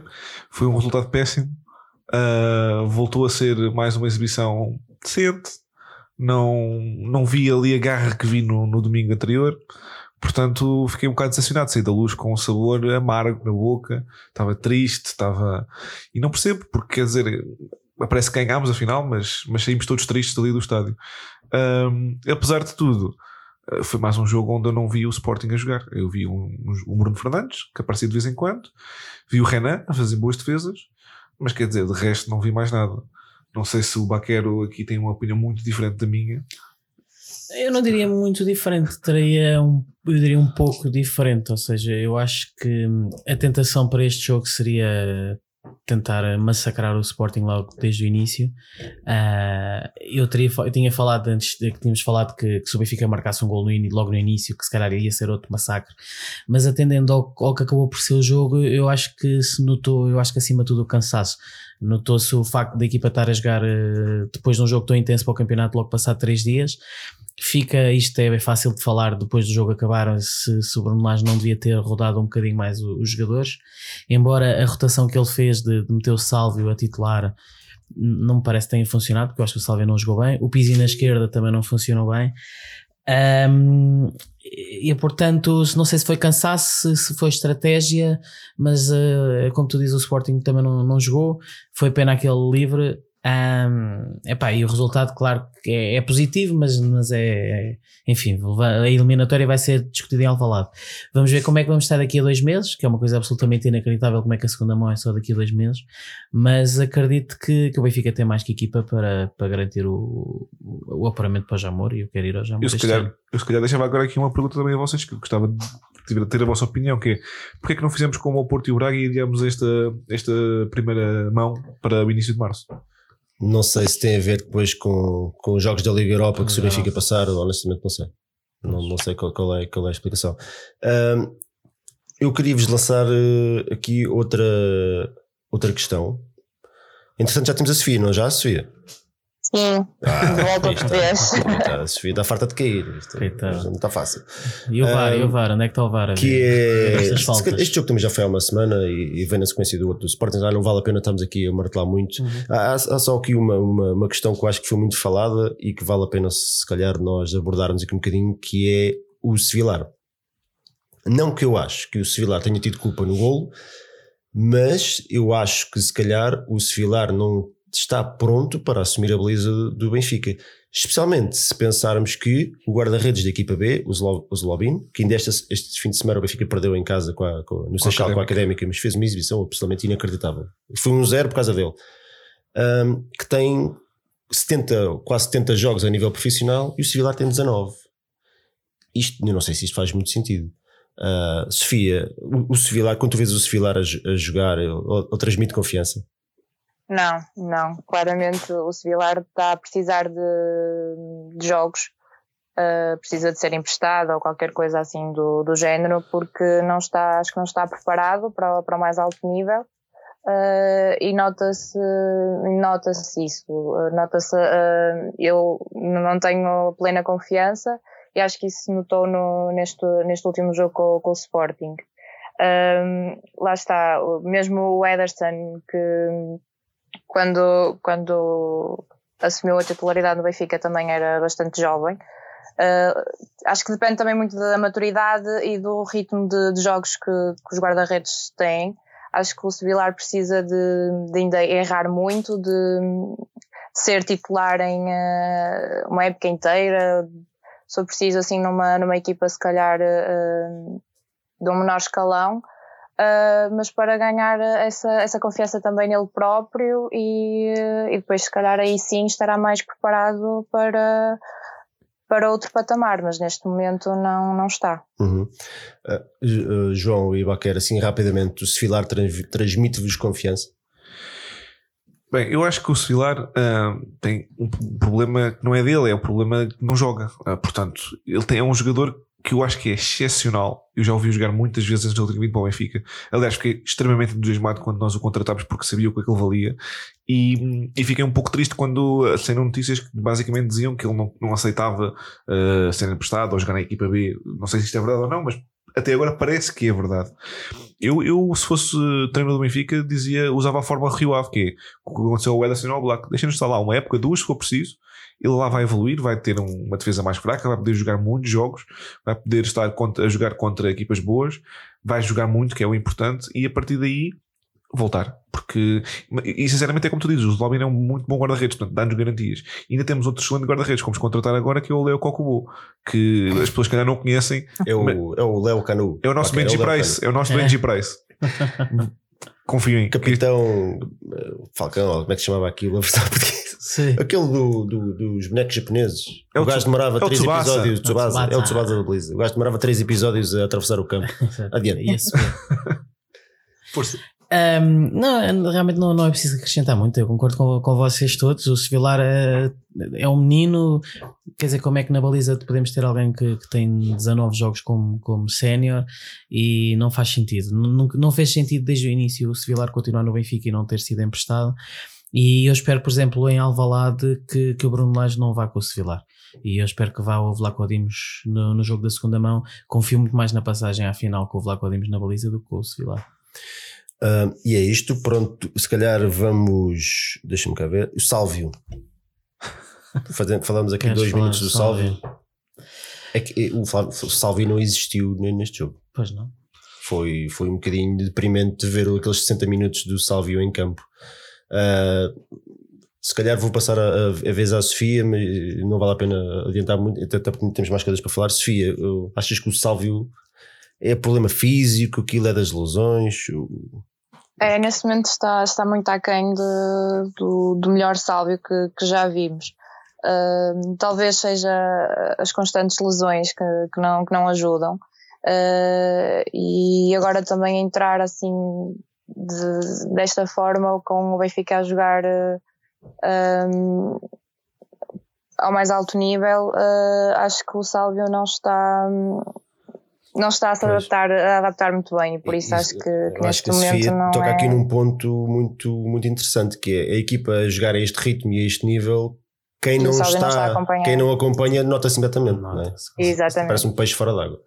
Foi um resultado péssimo. Uh, voltou a ser mais uma exibição decente. Não, não vi ali a garra que vi no, no domingo anterior. Portanto, fiquei um bocado decepcionado. Saí da luz com um sabor amargo na boca. Estava triste, estava. E não percebo, porque quer dizer, parece que ganhámos afinal, mas, mas saímos todos tristes ali do estádio. Um, apesar de tudo, eh, foi mais um jogo onde eu não vi o Sporting a jogar. Eu vi um, o Bruno Fernandes, que aparecia de vez em quando, vi o Renan a fazer boas defesas, mas quer dizer, de resto não vi mais nada. Não sei se o Baquero aqui tem uma opinião muito diferente da minha. Eu não diria muito diferente, teria um, eu diria um pouco diferente, ou seja, eu acho que a tentação para este jogo seria tentar massacrar o Sporting logo desde o início. Uh, eu, teria, eu tinha falado antes de que tínhamos falado que, que o Benfica marcasse um gol no, logo no início, que se calhar iria ser outro massacre, mas atendendo ao, ao, que acabou por ser o jogo, eu acho que se notou, eu acho que acima de tudo o cansaço. Notou-se o facto da equipa estar a jogar uh, depois de um jogo tão intenso para o campeonato, logo passado três dias fica, isto é bem fácil de falar depois do jogo acabar, se, se o Bruno Lage não devia ter rodado um bocadinho mais os, jogadores, embora a rotação que ele fez de, de meter o Sálvio a titular não me parece que tenha funcionado, porque eu acho que o Sálvio não jogou bem, o Pizzi na esquerda também não funcionou bem. Um, e portanto, não sei se foi cansaço, se foi estratégia, mas uh, como tu dizes, o Sporting também não, não jogou. Foi pena aquele livre. Um, epá, e o resultado, claro que é, é positivo, mas, mas é, é, enfim, a eliminatória vai ser discutida em Alvalade. Vamos ver como é que vamos estar daqui a dois meses, que é uma coisa absolutamente inacreditável como é que a segunda mão é só daqui a dois meses, mas acredito que, que o Benfica tem mais que equipa para, para garantir o, o, o apuramento para o Jamor e eu quero ir ao Jamor. Eu se, calhar, eu se calhar deixava agora aqui uma pergunta também a vocês, que eu gostava de ter a vossa opinião, que é porque é que não fizemos como o Porto e o Braga e adiamos esta, esta primeira mão para o início de março? Não sei se tem a ver depois com, com os jogos da Liga Europa que o Benfica passar, honestamente não sei. Não, não sei qual, qual, é, qual é a explicação. Um, eu queria vos lançar uh, aqui outra, outra questão. Entretanto, já temos a Sofia, não é já, Sofia? Sim, ah, volta outra vez. A Sofia está farta de cair. Isto, não está fácil. E o VAR, um, e o VAR, onde é que está o VAR? Que é, este jogo também já foi há uma semana e, e vem na sequência do outro do Sporting. Já não vale a pena estarmos aqui a martelar muito. Uhum. Há, há, só aqui uma, uma, uma, questão que eu acho que foi muito falada e que vale a pena, se calhar, nós abordarmos aqui um bocadinho, que é o Sevilar. Não que eu acho que o Sevilar tenha tido culpa no golo, mas eu acho que se calhar o Sevilar não está pronto para assumir a beleza do Benfica. Especialmente se pensarmos que o guarda-redes da equipa B, o Zlobin, que ainda este, este fim de semana o Benfica perdeu em casa com a, com, no Seixal com a Académica, mas fez uma exibição absolutamente inacreditável. Foi um zero por causa dele. Um, que tem 70, quase 70 jogos a nível profissional e o Civilar tem 19. Isto, eu não sei se isto faz muito sentido. Uh, Sofia, o, o Sevilar, quando tu vês o Sevilar a, a jogar, ele, transmite confiança? Não, não. Claramente o Sevilar está a precisar de, de jogos, uh, precisa de ser emprestado ou qualquer coisa assim do, do género, porque não está, acho que não está preparado para, para o mais alto nível. Uh, e nota-se nota-se isso nota-se uh, eu não tenho plena confiança e acho que isso se notou no, neste, neste último jogo com, com o Sporting Um, lá está, mesmo o Ederson, que quando, quando assumiu a titularidade no Benfica também era bastante jovem. Uh, acho que depende também muito da maturidade e do ritmo de, de jogos que, que, os guarda-redes têm. Acho que o Sevilar precisa de, de, ainda errar muito, de, ser titular em uh, uma época inteira. Se preciso, assim, numa, numa equipa, se calhar, uh, de um menor escalão. Uh, mas para ganhar essa, essa confiança também nele próprio e, e depois se calhar aí sim estará mais preparado para, para outro patamar, mas neste momento não, não está. Uhum. Uh, João e Baquer, assim rapidamente, o Sefilar transmite-vos confiança? Bem, eu acho que o Sevilar uh, tem um problema que não é dele, é o problema que não joga. Uh, portanto, ele tem, é um jogador que eu acho que é excepcional. Eu já ouvi jogar muitas vezes antes de ele ter vindo para o Benfica. Aliás, fiquei extremamente entusiasmado quando nós o contratámos porque sabia o que ele valia. E, e fiquei um pouco triste quando saíram notícias que basicamente diziam que ele não, não aceitava uh, ser emprestado ou jogar na equipa B. Não sei se isto é verdade ou não, mas até agora parece que é verdade. Eu, eu se fosse treinador do Benfica, dizia, usava a forma Rio Ave, que é o que aconteceu ao Ederson ao Black. Deixa-nos estar lá uma época, duas, se for preciso. Ele lá vai evoluir, vai ter uma defesa mais fraca, vai poder jogar muitos jogos, vai poder estar contra, a jogar contra equipas boas, vai jogar muito, que é o importante, e a partir daí voltar. Porque, e sinceramente é como tu dizes, o Zlobin é um muito bom guarda-redes, portanto dá-nos garantias. E ainda temos outro excelente guarda-redes, como contratar agora, que é o Leo Kokubo, que as pessoas que ainda não conhecem. É o, é o Leo Canu. É o nosso okay, Benji é Price. É o nosso é. Benji Price. Confio em. Capitão que... Falcão, como é que se chamava aquilo? Sim. Aquele do, do, dos bonecos japoneses. É o, o gajo demorava 3 é episódios. Tsubasa. É o Tsubasa da Blizzard. O gajo demorava 3 episódios a atravessar o campo. Adiante. Isso Força. Um, não, realmente não, não é preciso acrescentar muito. Eu concordo com, com vocês todos. O Sevilar é, é um menino. Quer dizer, como é que na baliza podemos ter alguém que, que tem 19 jogos como, como sénior e não faz sentido. Não, não fez sentido desde o início o Sevilar continuar no Benfica e não ter sido emprestado. E eu espero, por exemplo, em Alvalade que, que o Bruno Lage não vá com o Sevilar. E eu espero que vá o Vlaco Dimos no, no jogo da segunda mão. Confio muito mais na passagem à final com o Vlaco Dimos na baliza do que com o Sevilar. Uh, e é isto, pronto. Se calhar vamos. Deixa-me cá ver. O Sálvio. Falamos aqui dois minutos do Sálvio. É que o, o Sálvio não existiu neste jogo. Pois não. Foi, foi um bocadinho deprimente ver aqueles 60 minutos do Sálvio em campo. Uh, se calhar vou passar a, a, a, vez à Sofia, mas não vale a pena adiantar muito, até porque temos mais coisas para falar. Sofia, achas que o Sálvio é problema físico, aquilo é das lesões? É, nesse momento está, está muito aquém de, do, do melhor Sálvio que, que já vimos. Uh, talvez seja as constantes lesões que, que, não, que não ajudam. Uh, e agora também entrar assim de, desta forma com o Benfica a jogar uh, ao mais alto nível, acho que o Sálvio não está não está a se adaptar, a adaptar muito bem e por isso, isso acho que, que neste acho que momento não toca é... aqui num ponto muito, muito interessante que é a equipa a jogar a este ritmo e a este nível quem não, está, não está quem não acompanha nota-se imediatamente não, é? Exatamente. parece um peixe fora d'água.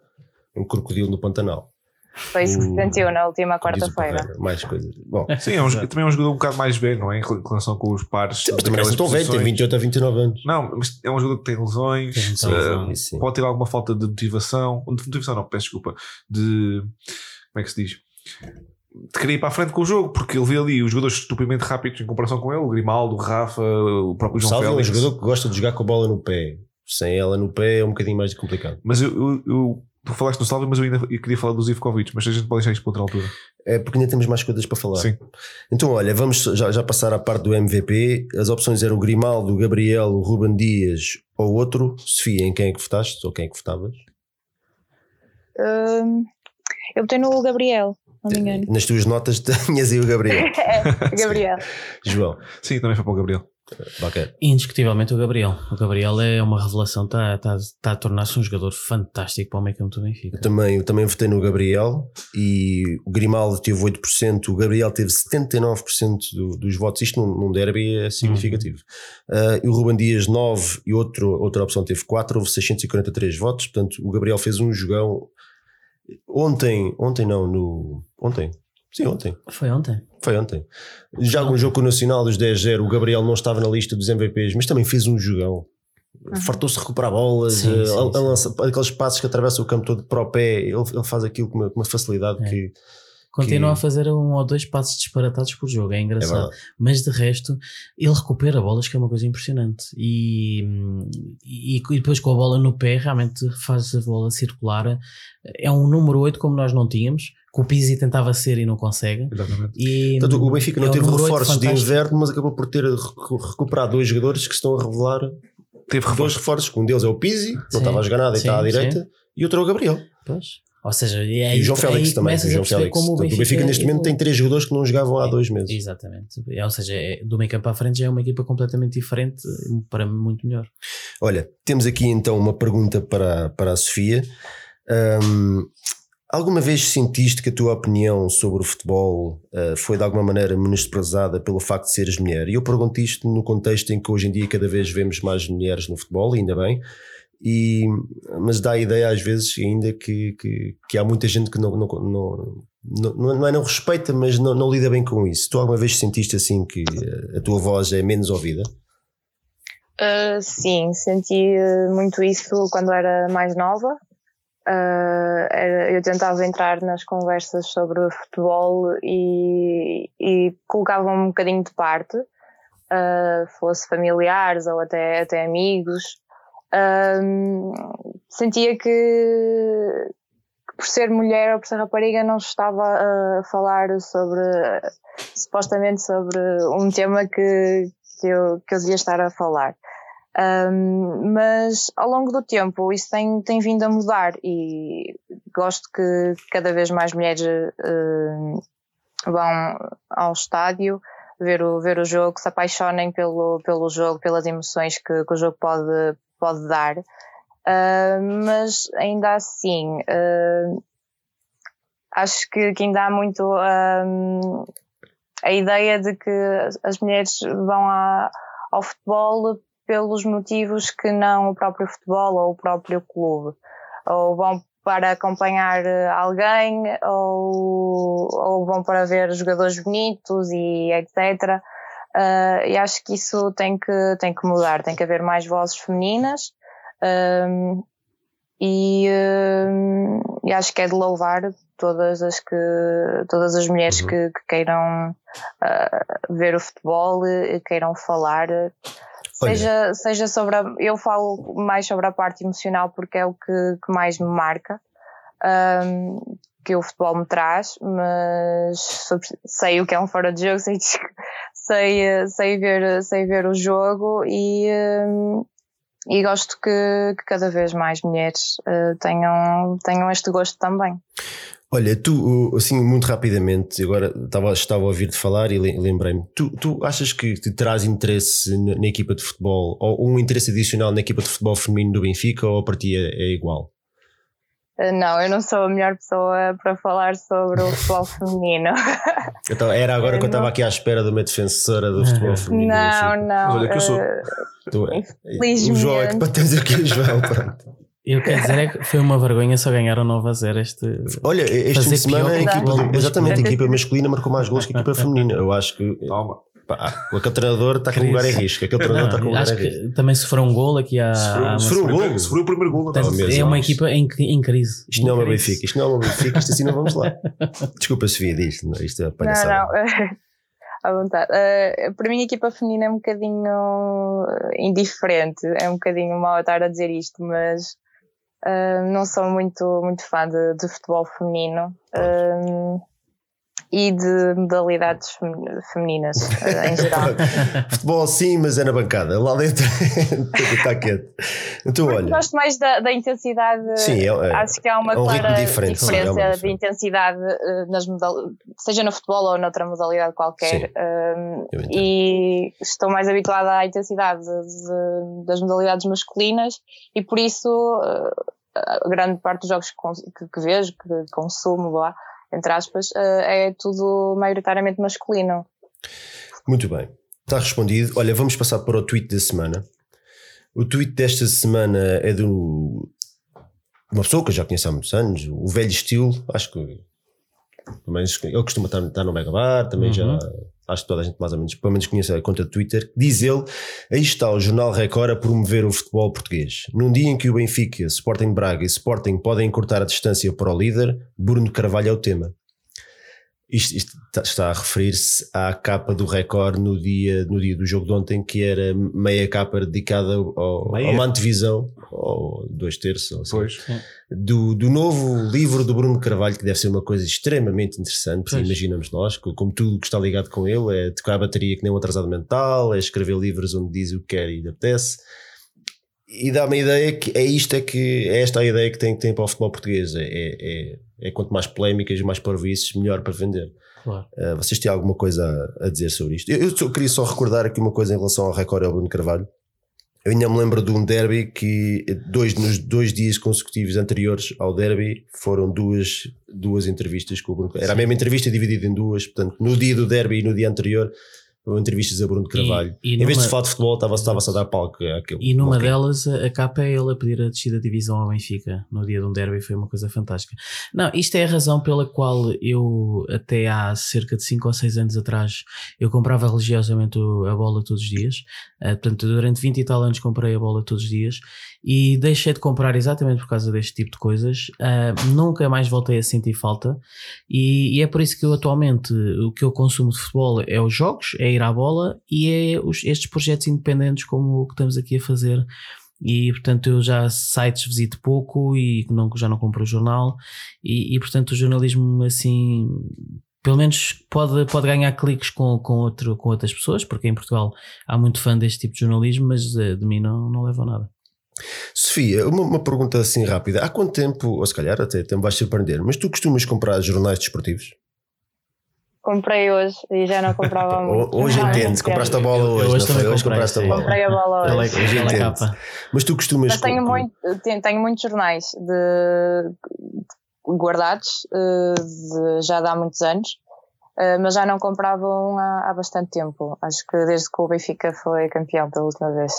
Um crocodilo no Pantanal foi isso que se sentiu na última quarta-feira. Mais coisas. Bom, Sim, é um, também é um jogador um bocado mais velho, não é? Em relação com os pares. Mas também não tão velho, tem 28 a 29 anos. Não, mas é um jogador que tem lesões, tem uh, pode ter alguma falta de motivação. De motivação, não, peço desculpa. De. Como é que se diz? de querer ir para a frente com o jogo, porque ele vê ali os jogadores estupidamente rápidos em comparação com ele, o Grimaldo, o Rafa, o próprio João Salve Félix. é um jogador que gosta de jogar com a bola no pé. Sem ela no pé é um bocadinho mais complicado. Mas eu, eu, eu Tu falaste no Salve, mas eu ainda queria falar do Zivkovic, mas a gente pode deixar isto para outra altura. É porque ainda temos mais coisas para falar. Sim. Então, olha, vamos já, já passar à parte do MVP. As opções eram o Grimaldo, o Gabriel, o Ruben Dias ou outro. Sofia, em quem é que votaste? Ou quem é que votavas? Hum, eu botei no Gabriel, não me engano. Nas tuas notas tinhas aí o Gabriel. é, Gabriel. João. Sim, também foi para o Gabriel. Bacana. Indiscutivelmente o Gabriel. O Gabriel é uma revelação, está tá, tá a tornar-se um jogador fantástico para o meio campo do Benfica. Eu também, eu também votei no Gabriel e o Grimaldo teve 8%, o Gabriel teve 79% do, dos votos. Isto num, num derby é significativo. Uhum. Uh, e o Ruben Dias 9 e outro, outra opção teve 4, houve 643 votos. Portanto, o Gabriel fez um jogão ontem, ontem não, no. Ontem. Sim, ontem. Foi ontem. Foi ontem. Já um jogo com o Nacional dos 10-0, o Gabriel não estava na lista dos MVPs, mas também fez um jogão. Fartou-se de recuperar bolas, Sim, eh, sim, a- a sim. lança- aqueles passos que atravessam o campo todo para o pé, ele, ele faz aquilo com uma, com uma facilidade É. que Continua Que- a fazer um ou dois passos disparatados por jogo, é é engraçado. verdade. Mas de resto, ele recupera bolas, que é uma coisa impressionante. E, e, e depois com a bola no pé, realmente faz a bola circular. É um número 8 como nós não tínhamos, que o Pizzi tentava ser e não consegue. Exatamente. E, Portanto, o Benfica é não um teve reforços de inverno, mas acabou por ter recu- recuperado dois jogadores que estão a revelar Teve dois reforço. reforços. que Um deles é o Pizzi, não Sim, estava a jogar nada e sim, está à sim. direita, e outro é o Gabriel. Pois. Ou seja, e, aí, E o João Félix também. O João Félix. como o Portanto, Benfica, neste momento tem três jogadores que não jogavam há dois meses. Exatamente. É, Ou seja, é- do meio campo à frente já é uma equipa completamente diferente, para mim muito melhor. Olha, temos aqui então uma pergunta para, para a Sofia. Ahm, alguma vez sentiste que a tua opinião sobre o futebol ah, foi de alguma maneira menosprezada pelo facto de seres mulher? E eu pergunto isto no contexto em que hoje em dia cada vez vemos mais mulheres no futebol, ainda bem, e, mas dá a ideia às vezes ainda que, que, que há muita gente que não, não, não, não, não é não respeita, mas não, não lida bem com isso. Tu alguma vez sentiste assim que ah, a tua voz é menos ouvida? Uh, sim, senti uh, muito isso quando era mais nova. Uh, eu tentava entrar nas conversas sobre futebol e, e colocava um bocadinho de parte, uh, fosse familiares ou até, até amigos. Um, sentia que, que por ser mulher ou por ser rapariga não estava a falar sobre supostamente sobre um tema que, que, eu, que eu devia estar a falar. Um, mas ao longo do tempo isso tem, tem vindo a mudar e gosto que cada vez mais mulheres uh, vão ao estádio ver o, ver o jogo, se apaixonem pelo, pelo jogo, pelas emoções que, que o jogo pode, pode dar. Uh, mas ainda assim, uh, acho que, que ainda há muito a ideia de que as mulheres vão ao futebol pelos motivos que não o próprio futebol ou o próprio clube. Ou vão para acompanhar alguém, ou, ou vão para ver jogadores bonitos e etc. Uh, e acho que isso tem que, tem que mudar, tem que haver mais vozes femininas. Um, e, um, e acho que é de louvar todas as que todas as mulheres Uhum. que, que queiram uh, ver o futebol e queiram falar seja, seja sobre a, eu falo mais sobre a parte emocional porque é o que, que mais me marca um, que o futebol me traz mas sobre- sei o que é um fora de jogo sei, sei, sei, ver, sei ver o jogo e, um, e gosto que, que cada vez mais mulheres uh, tenham, tenham este gosto também. Olha, tu, assim, muito rapidamente, agora estava, estava a ouvir-te falar e le- lembrei-me, tu, tu achas que te traz interesse na, na equipa de futebol ou um interesse adicional na equipa de futebol feminino do Benfica ou para ti é, é igual? Uh, não, eu não sou a melhor pessoa para falar sobre o futebol feminino. Então, era agora Eu que eu estava não- aqui à espera de uma defensora do futebol feminino. não, não. Mas olha que eu sou- uh, Tu- o Infelizmente. João é que para teres aqui o João. pronto. Eu quero dizer é que foi uma vergonha só ganhar ou não fazer este. Olha, este fim de semana a o equipa, de- exatamente, a equipa masculina marcou mais gols que a equipa feminina. Eu acho que Toma. pá, aquele treinador está com o lugar em risco. Aquele treinador está com o lugar acho em risco. que também sofreu um gol aqui há. O um gol. for o primeiro gol, não Portanto, mesmo. é uma equipa em, em crise. Isto não é uma. Benfica, isto não é uma Benfica, isto assim não vamos lá. Desculpa, Sofia, diz não, isto é Não, palhaçada. não. À vontade. Uh, para mim, a equipa feminina é um bocadinho indiferente. É um bocadinho mau estar a dizer isto, mas uh, não sou muito, muito fã de, de futebol feminino. Um, e de modalidades fem- femininas uh, em geral. Futebol sim, mas é na bancada. Lá dentro está quieto. Então, olha, Gosto mais da, da intensidade. sim, é, é, Acho que há uma é um clara diferente, sim, diferença é de diferença. intensidade eh, nas modalidades, seja no futebol ou noutra modalidade qualquer. Um, entendo. e estou mais habituada à intensidade de- das modalidades masculinas e por isso eh, a grande parte dos jogos que, que vejo, que consumo lá, entre aspas, eh, é tudo maioritariamente masculino. Muito bem, está respondido. Olha, vamos passar para o tweet da semana. O tweet desta semana é do uma pessoa que eu já conheço há muitos anos, o velho estilo, acho que pelo menos ele costuma estar, estar no Megabar, também Uhum. já acho que toda a gente mais ou menos, pelo menos conhece a conta de Twitter. Diz ele: aí está o Jornal Record a promover o futebol português. Num dia em que o Benfica, Sporting Braga e Sporting podem encurtar a distância para o líder, Bruno Carvalho é o tema. Isto, isto está- está a referir-se à capa do Record no dia, no dia do jogo de ontem, que era meia capa dedicada ao, a Meia? uma antevisão, ou dois terços, ou assim, Pois. do, do novo livro do Bruno Carvalho, que deve ser uma coisa extremamente interessante, Pois. imaginamos nós, que, como tudo que está ligado com ele, é tocar a bateria que nem um atrasado mental, é escrever livros onde diz o que quer e lhe apetece. E dá-me a ideia que é isto, é que é esta a ideia que tem, tem para o futebol português. É, é, é, é quanto mais polémicas e mais parvoices, melhor para vender. Claro. Uh, vocês têm alguma coisa a, a dizer sobre isto? Eu, eu só queria só recordar aqui uma coisa em relação ao Record e ao Bruno Carvalho. Eu ainda me lembro de um derby que dois, nos dois dias consecutivos anteriores ao derby foram duas, duas entrevistas com o Bruno Era a mesma entrevista dividida em duas, portanto, no dia do derby e no dia anterior, entrevistas a Bruno Carvalho. e em vez de falar de futebol, estava-se estava a dar palco àquele. E numa delas a capa é ele a pedir a descida de divisão ao Benfica no dia de um derby foi uma coisa fantástica. Não, isto é a razão pela qual eu até há cerca de 5 ou 6 anos atrás eu comprava religiosamente a bola todos os dias. Eh, portanto, durante 20 e tal anos comprei a bola todos os dias e deixei de comprar exatamente por causa deste tipo de coisas. Ah, nunca mais voltei a sentir falta e, e é por isso que eu atualmente o que eu consumo de futebol é os jogos, é ir à bola e é os- estes projetos independentes como o que estamos aqui a fazer. E portanto eu já sites visito pouco e não, já não compro o jornal e, e, portanto o jornalismo assim pelo menos pode, pode ganhar cliques com, com, outro, com outras pessoas, porque em Portugal há muito fã deste tipo de jornalismo, mas eh, de mim não, não leva nada. Sofia, uma, uma pergunta assim rápida. Há quanto tempo, ou se calhar até, até me vais surpreender, mas tu costumas comprar jornais desportivos? Comprei hoje e já não comprava muito. Hoje entende, compraste a bola eu hoje, hoje não foi? Hoje compraste a bola. Comprei a bola hoje. hoje entende. capa. Mas tu costumas. Mas tenho, com- muito, tenho, tenho muitos jornais de, guardados eh, de- já de há muitos anos, eh, mas já não comprava um há, há bastante tempo. Acho que desde que o Benfica foi campeão pela última vez.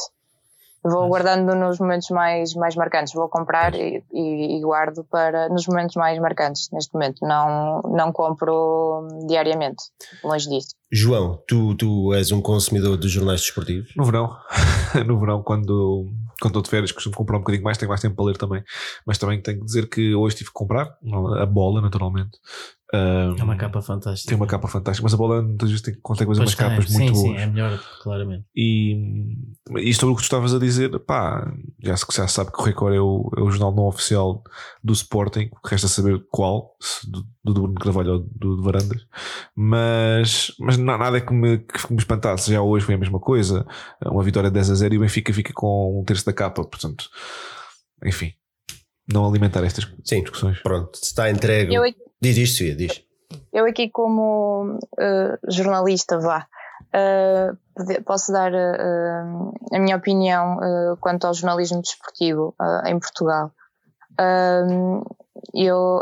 Vou Mas- guardando nos momentos mais, mais marcantes. Vou comprar e, e- e guardo para nos momentos mais marcantes neste momento. Não, não compro diariamente, longe disso. João, tu, tu és um consumidor de jornais desportivos? No verão, no verão, quando, quando estou de férias, costumo comprar um bocadinho mais, tenho mais tempo para ler também. Mas também tenho que dizer que hoje tive que comprar a bola, naturalmente. Um, É uma capa fantástica. Tem uma capa fantástica, mas a bola muitas vezes tem, consegue fazer Pois umas tem, capas sim, muito sim, boas. é melhor, claramente. E, e sobre o que tu estavas a dizer, pá, já se, já sabe que o Record é o, é o jornal não oficial do Sporting, resta saber qual, se do, do Bruno Carvalho ou do, do Varandas, mas, mas não- nada que me, que me espantasse. Já hoje foi a mesma coisa, uma vitória de 10 a 0 e o Benfica fica com um terço da capa, portanto, enfim, não alimentar estas Sim. discussões. Pronto, está entregue. Eu, Diz isto, Sofia, diz. Eu aqui como eh, jornalista, vá, pode- posso dar eh, a minha opinião quanto ao jornalismo desportivo em Portugal. Eu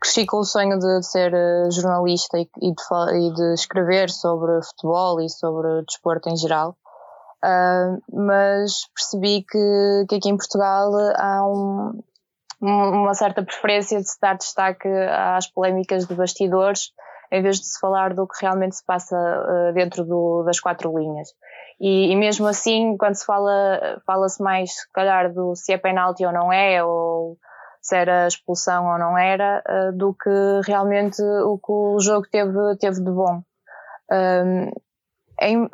cresci com o sonho de, ser jornalista e, e de, e de escrever sobre futebol e sobre desporto em geral. Mas percebi que, que aqui em Portugal há um- uma certa preferência de se dar destaque às polémicas de bastidores em vez de se falar do que realmente se passa uh, dentro do, das quatro linhas. E, e mesmo assim, quando se fala, fala-se mais, se calhar, do se é penalti ou não é, ou se era expulsão ou não era, uh, do que realmente o que o jogo teve, teve de bom. Um, em,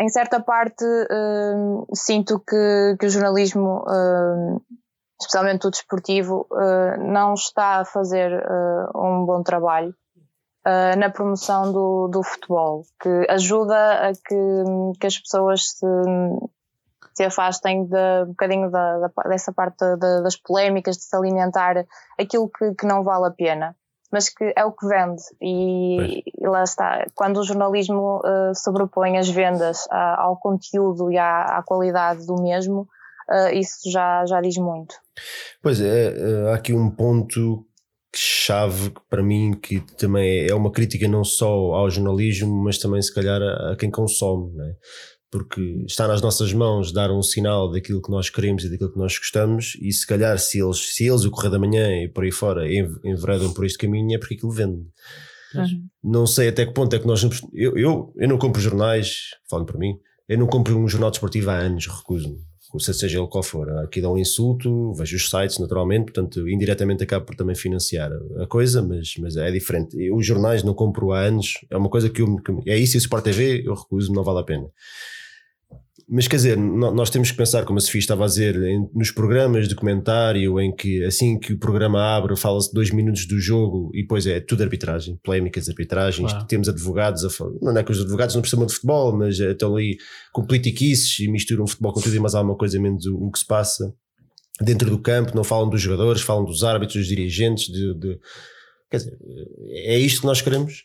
em certa parte, um, sinto que, que o jornalismo, um, especialmente o desportivo, uh, não está a fazer uh, um bom trabalho uh, na promoção do, do futebol, que ajuda a que, que as pessoas se, se afastem de, um bocadinho da, da, dessa parte da, das polémicas, de se alimentar aquilo que, que não vale a pena. Mas que é o que vende, e, e lá está. Quando o jornalismo uh, sobrepõe as vendas a, ao conteúdo e à, à qualidade do mesmo, isso já, já diz muito. Pois é, há aqui um ponto chave para mim que também é uma crítica não só ao jornalismo, mas também se calhar a, a quem consome, né? porque está nas nossas mãos dar um sinal daquilo que nós queremos e daquilo que nós gostamos, e se calhar se eles, se eles o Correio da Manhã e por aí fora enveredam por este caminho é porque aquilo vende. Uhum. Não sei até que ponto é que nós. Eu, eu, eu não compro jornais, falando para mim, eu não compro um jornal desportivo há anos, recuso-me seja ele qual for. Aqui dá um insulto, vejo os sites naturalmente, portanto, indiretamente acabo por também financiar a coisa, mas, mas é diferente. Os jornais não compro há anos, é uma coisa que, eu, que é isso e o Sport TV, eu recuso, não vale a pena. Mas quer dizer, nós temos que pensar, como a Sofia estava a dizer, nos programas de comentário em que assim que o programa abre, fala-se dois minutos do jogo e depois é tudo arbitragem, polémicas de arbitragens, claro. temos advogados a falar. Não é que os advogados não precisam de futebol, mas estão ali com politiquices e misturam futebol com tudo e mais alguma coisa menos o, o, que se passa dentro do campo, não falam dos jogadores, falam dos árbitros, dos dirigentes, de, de quer dizer, é isto que nós queremos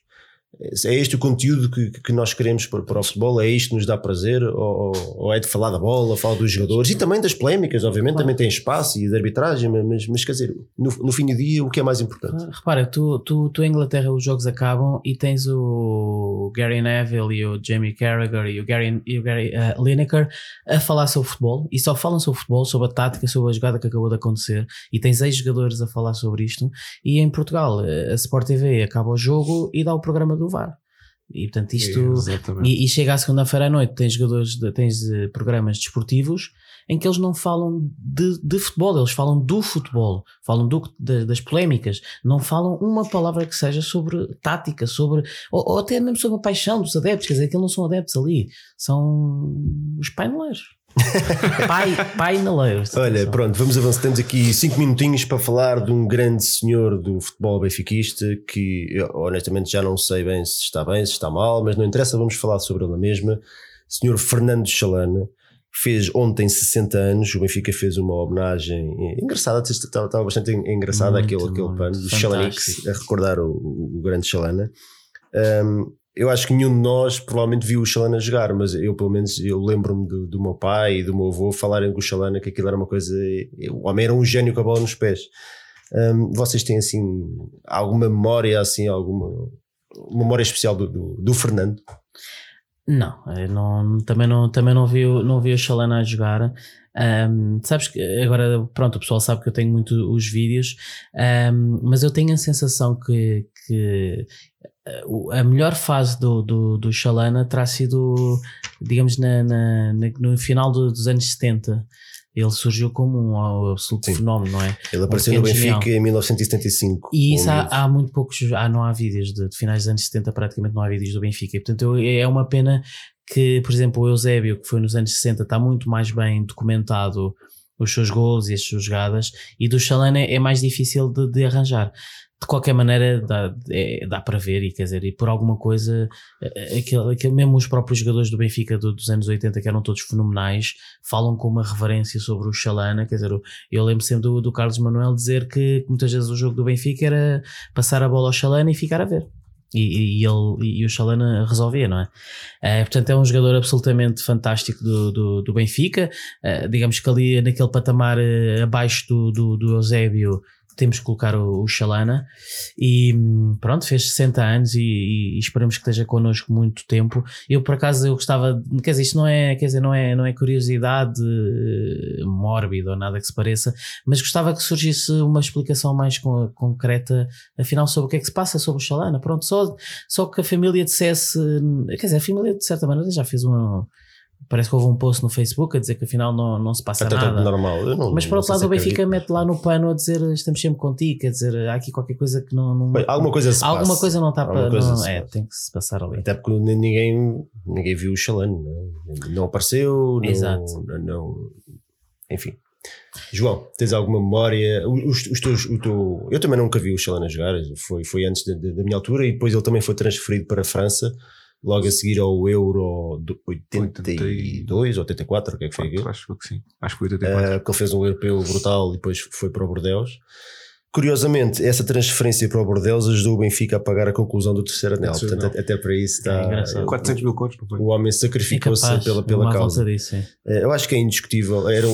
é este o conteúdo que, que nós queremos para, para o futebol? É isto que nos dá prazer? Ou, ou, é de falar da bola, falar dos jogadores e também das polémicas? Obviamente claro. também tem espaço e de arbitragem, mas, mas quer dizer, no, no fim do dia, o que é mais importante? Repara, tu, tu, tu em Inglaterra os jogos acabam e tens o Gary Neville e o Jamie Carragher e o Gary, e o Gary uh, Lineker a falar sobre futebol e só falam sobre futebol, sobre a tática, sobre a jogada que acabou de acontecer e tens ex-jogadores a falar sobre isto. E em Portugal, a Sport TV acaba o jogo e dá o programa do VAR. E portanto isto e, e, chega à segunda-feira à noite, tens jogadores, de, tens uh, programas desportivos em que eles não falam de, de futebol, eles falam do futebol, falam do, de, das polémicas, não falam uma palavra que seja sobre tática, sobre ou, ou, até mesmo sobre a paixão dos adeptos, quer dizer, que eles não são adeptos ali, são os paineleiros. pai, pai na leira. Olha, pronto, vamos avançar. Temos aqui cinco minutinhos para falar de um grande senhor do futebol benfiquista que eu, honestamente já não sei bem se está bem, se está mal, mas não interessa, vamos falar sobre ele mesma. Senhor Fernando Chalana fez ontem 60 anos, o Benfica fez uma homenagem engraçada, estava, estava bastante engraçada muito, aquele, aquele pano do Chalanix a recordar o, o, grande Chalana. Um, eu acho que nenhum de nós provavelmente viu o Chalana jogar, mas eu pelo menos eu lembro-me do, do, meu pai e do meu avô falarem com o Chalana que aquilo era uma coisa. O homem era um gênio com a bola nos pés. Um, vocês têm assim alguma memória, assim, alguma memória especial do, do, do Fernando? Não, não, também não, também não vi, não vi o Chalana a jogar. Um, sabes que agora, pronto, o pessoal sabe que eu tenho muito os vídeos, um, mas eu tenho a sensação que, que a melhor fase do, do, do Chalana terá sido, digamos, na, na, no final do, dos anos 70. Ele surgiu como um absoluto Sim. fenómeno, não é? Ele apareceu no Benfica genial. em 1975. E isso há, há, muito poucos, há, não há vídeos de, de, finais dos anos 70, praticamente não há vídeos do Benfica. E, portanto, é uma pena que, por exemplo, o Eusébio, que foi nos anos 60, está muito mais bem documentado os seus gols e as suas jogadas, e do Chalana é mais difícil de, de arranjar de qualquer maneira dá, é, dá para ver e quer dizer, e por alguma coisa eh, aquele, aquele, mesmo os próprios jogadores do Benfica do, dos anos 80 que eram todos fenomenais falam com uma reverência sobre o Chalana, quer dizer, eu lembro sempre do, do Carlos Manuel dizer que muitas vezes o jogo do Benfica era passar a bola ao Chalana e ficar a ver e, e, ele, e o Chalana resolvia, não é? Uh, portanto, é um jogador absolutamente fantástico do, do, do Benfica. Uh, digamos que ali naquele patamar uh, abaixo do, do, do Eusébio temos que colocar o, o Chalana e pronto, fez 60 anos e, e, esperamos que esteja connosco muito tempo. Eu por acaso eu gostava, quer dizer, isto não é, quer dizer, não é, não é curiosidade eh, mórbida ou nada que se pareça, mas gostava que surgisse uma explicação mais com, concreta, afinal, sobre o que é que se passa sobre o Chalana. Pronto, só, só que a família dissesse, quer dizer, a família de certa maneira já fez um Parece que houve um post no Facebook a dizer que afinal não, não se passa Até nada. normal. Não, Mas por outro lado, o Benfica mete lá no pano a dizer estamos sempre contigo, quer dizer, há aqui qualquer coisa que não. não Bem, alguma coisa se Alguma passa. coisa não está para. Não, é, tem que se passar ali. Até porque ninguém, ninguém viu o Chalano, não, não apareceu, Exato. Não, não, enfim. João, tens alguma memória? Os, os teus, o teu, eu também nunca vi o Chalana jogar, foi, foi antes da, da minha altura e depois ele também foi transferido para a França logo a seguir ao Euro 82 ou 84, o que é que foi aquilo? Acho que sim, acho que foi 84. Uh, eh, que ele fez um europeu brutal e depois foi para o Bordeaux. Curiosamente, essa transferência para o Bordeaux ajudou o Benfica a pagar a conclusão do terceiro anel. É Portanto, até para isso está. É 400 mil contos, O homem sacrificou-se pela, pela causa. Disso, eh, eu acho que é indiscutível. Era,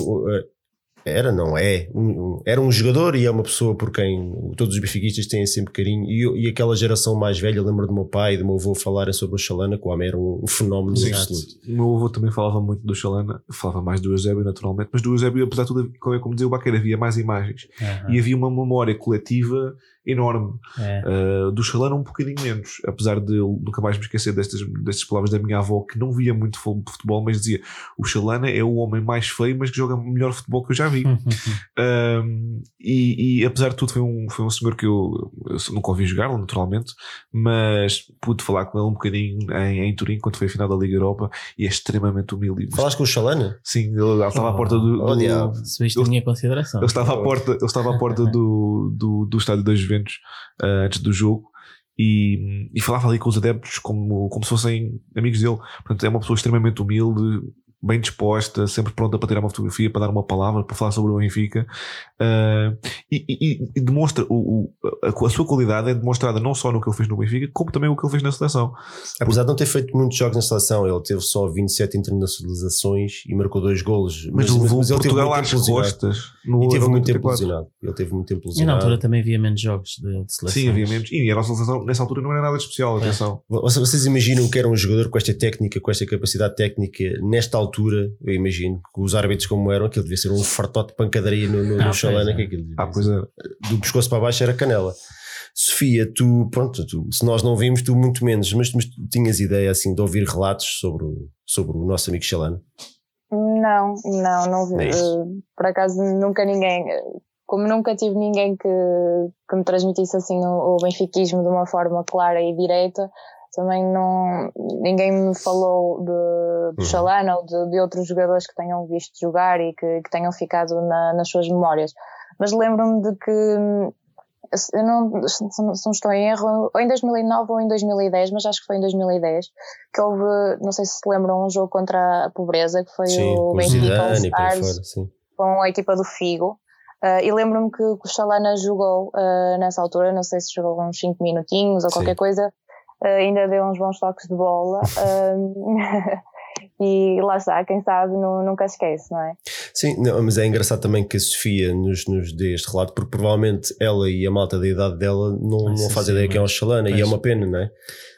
era, não é, um, um, era um jogador e é uma pessoa por quem todos os benfiquistas têm sempre carinho. E, e aquela geração mais velha, lembro do meu pai e do meu avô falarem sobre o Chalana, que o homem era um, um fenómeno Sim, absoluto. O meu avô também falava muito do Chalana, falava mais do Eusébio, naturalmente, mas do Eusébio, apesar de tudo, como, como dizia o Baqueira, havia mais imagens Aham. e havia uma memória coletiva enorme. É. Uh, do Chalana um bocadinho menos, apesar de eu nunca mais me esquecer destas, destas palavras da minha avó que não via muito fu- futebol, mas dizia o Chalana é o homem mais feio, mas que joga melhor futebol que eu já vi. Um, e, e apesar de tudo, foi um, foi um senhor que eu, eu nunca ouvi jogar, naturalmente, mas pude falar com ele um bocadinho em, em Turim quando foi a final da Liga Europa e é extremamente humilde. Falaste com o Chalana? Sim, ele, ele estava à porta do. Oh, do- Eu- minha consideração. ele estava à porta, ele estava à porta do, do, do estádio das Juventus ah, antes do jogo e, e falava ali com os adeptos como, como se fossem amigos dele. Portanto, é uma pessoa extremamente humilde, bem disposta, sempre pronta para tirar uma fotografia, para dar uma palavra, para falar sobre o Benfica. Ah, e, e- e demonstra o, o- a, a sua qualidade é demonstrada não só no que ele fez no Benfica, como também o que ele fez na seleção. Apesar de não ter feito muitos jogos na seleção, ele teve só 27 internacionalizações e marcou dois golos. Mas, levou ele teve Portugal muito às lesionado. costas. No E teve muito tempo 94. lesionado. Ele teve muito tempo E na lesionado. altura também havia menos jogos de, de seleção. Sim, havia menos. E a nossa seleção nessa altura não era nada especial, atenção. Vocês vocês imaginam que era um jogador com esta técnica, com esta capacidade técnica, nesta altura, eu imagino que os árbitros como eram, aquilo devia ser um fartote de pancadaria no, no, Ah, no Chalana, é. que aquilo Ah, pois é. do pescoço para baixo era canela. Sofia, tu, pronto, tu, se nós não vimos, tu muito menos, mas, mas tu tinhas ideia assim de ouvir relatos sobre o, sobre o nosso amigo Chalana? Não, não, não vi. É. Eh, por acaso nunca ninguém, como nunca tive ninguém que, que me transmitisse assim o, o benfiquismo de uma forma clara e direta, também não, ninguém me falou de, de Uhum. Chalana ou de, de outros jogadores que tenham visto jogar e que, que tenham ficado na- nas suas memórias. Mas lembro-me de que, eu não, se não estou em erro, ou em 2009 ou em 2010, mas acho que foi em 2010, que houve, não sei se se lembram, um jogo contra a pobreza, que foi Sim, o Benfica sim. com a equipa do Figo. Ah, e lembro-me que o Chalana jogou ah, nessa altura, não sei se jogou uns 5 minutinhos ou Sim. qualquer coisa, ah, ainda deu uns bons toques de bola. ah, e lá está, quem sabe nu- nunca esquece, não é? Sim, não, mas é engraçado também que a Sofia nos, nos dê este relato, porque provavelmente ela e a malta da idade dela não, Mas não fazem ideia quem é o Chalana, e é uma pena, não é?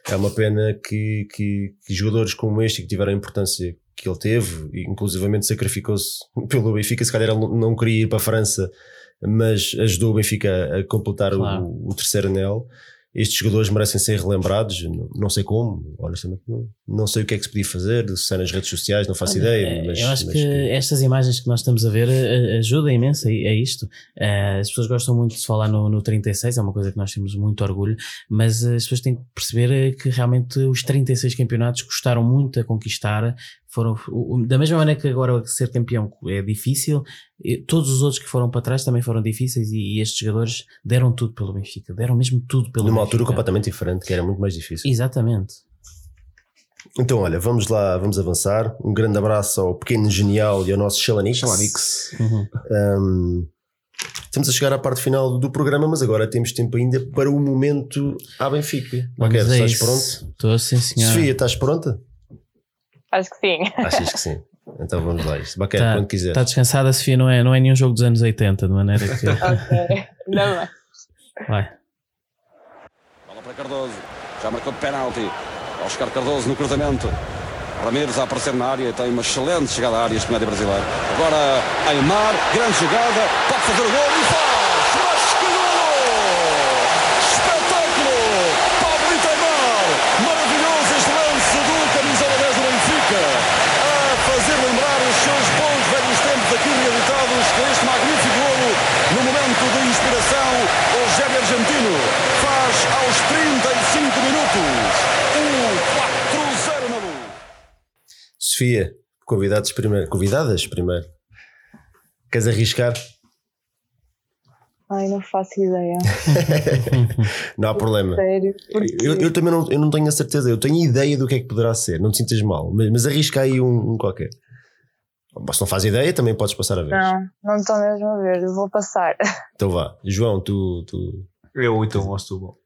É uma pena que, que, que jogadores como este, que tiveram a importância que ele teve, e inclusivamente sacrificou-se pelo Benfica, se calhar ele não- queria ir para a França, mas ajudou o Benfica a completar o- Claro. o, terceiro anel. Estes jogadores merecem ser relembrados, não, sei como, honestamente, não, não sei o que é que se podia fazer, se é nas redes sociais, não faço Olha, ideia. eh, Mas, eu acho mas que estas imagens que nós estamos a ver eh, ajudam imenso a, a isto. Eh, As pessoas gostam muito de se falar no, no 36, é uma coisa que nós temos muito orgulho, mas eh, as pessoas têm que perceber eh, que realmente os 36 campeonatos custaram muito a conquistar. Foram, da mesma maneira que agora ser campeão é difícil, todos os outros que foram para trás também foram difíceis e, e estes jogadores deram tudo pelo Benfica, deram mesmo tudo pelo numa altura Benfica. completamente diferente, que era muito mais difícil. Exatamente. Então, olha, vamos lá, vamos avançar. Um grande abraço ao pequeno genial e ao nosso Chalanix. Chalanix. Uhum. Um, estamos a chegar à parte final do programa, mas agora temos tempo ainda para o momento à Benfica. Vamos Ok, a estás isso. pronto? Estou sim, senhor. Sofia, estás pronta? Acho que sim. Achas que sim. Então vamos lá. Isto. Baquete, Tá- quando quiser. Está descansada, Sofia, não é, não é nenhum jogo dos anos 80, de maneira que. ok. Não mais. Vai. Bola para Cardoso. Já marcou de penalti. Oscar Cardoso no cruzamento. Ramires a aparecer na área. Tem uma excelente chegada à área este médio brasileiro. Agora Aymar. Grande jogada. Pode fazer o gol e faz. Mas que gol! Espetáculo! Pablo Aymar. Maravilhoso este lance do camisola 10 do Benfica. A fazer lembrar os seus bons velhos tempos aqui reeditados com este magnífico golo no momento de inspiração. O Gébio Argentino faz aos 35 minutos o 4-0 na luz. Sofia, convidados primeiro. Convidadas primeiro. Queres arriscar? Ai, não faço ideia. Não há problema. Sério. Porque... Eu, eu também não, eu não tenho a certeza, eu tenho ideia do que é que poderá ser, não te sintas mal, mas, mas arrisca aí um, um qualquer. Se não faz ideia, também podes passar a vez. Não, não estou mesmo a ver. Vou passar. Então vá, João, tu, tu Eu então ao Setúbal.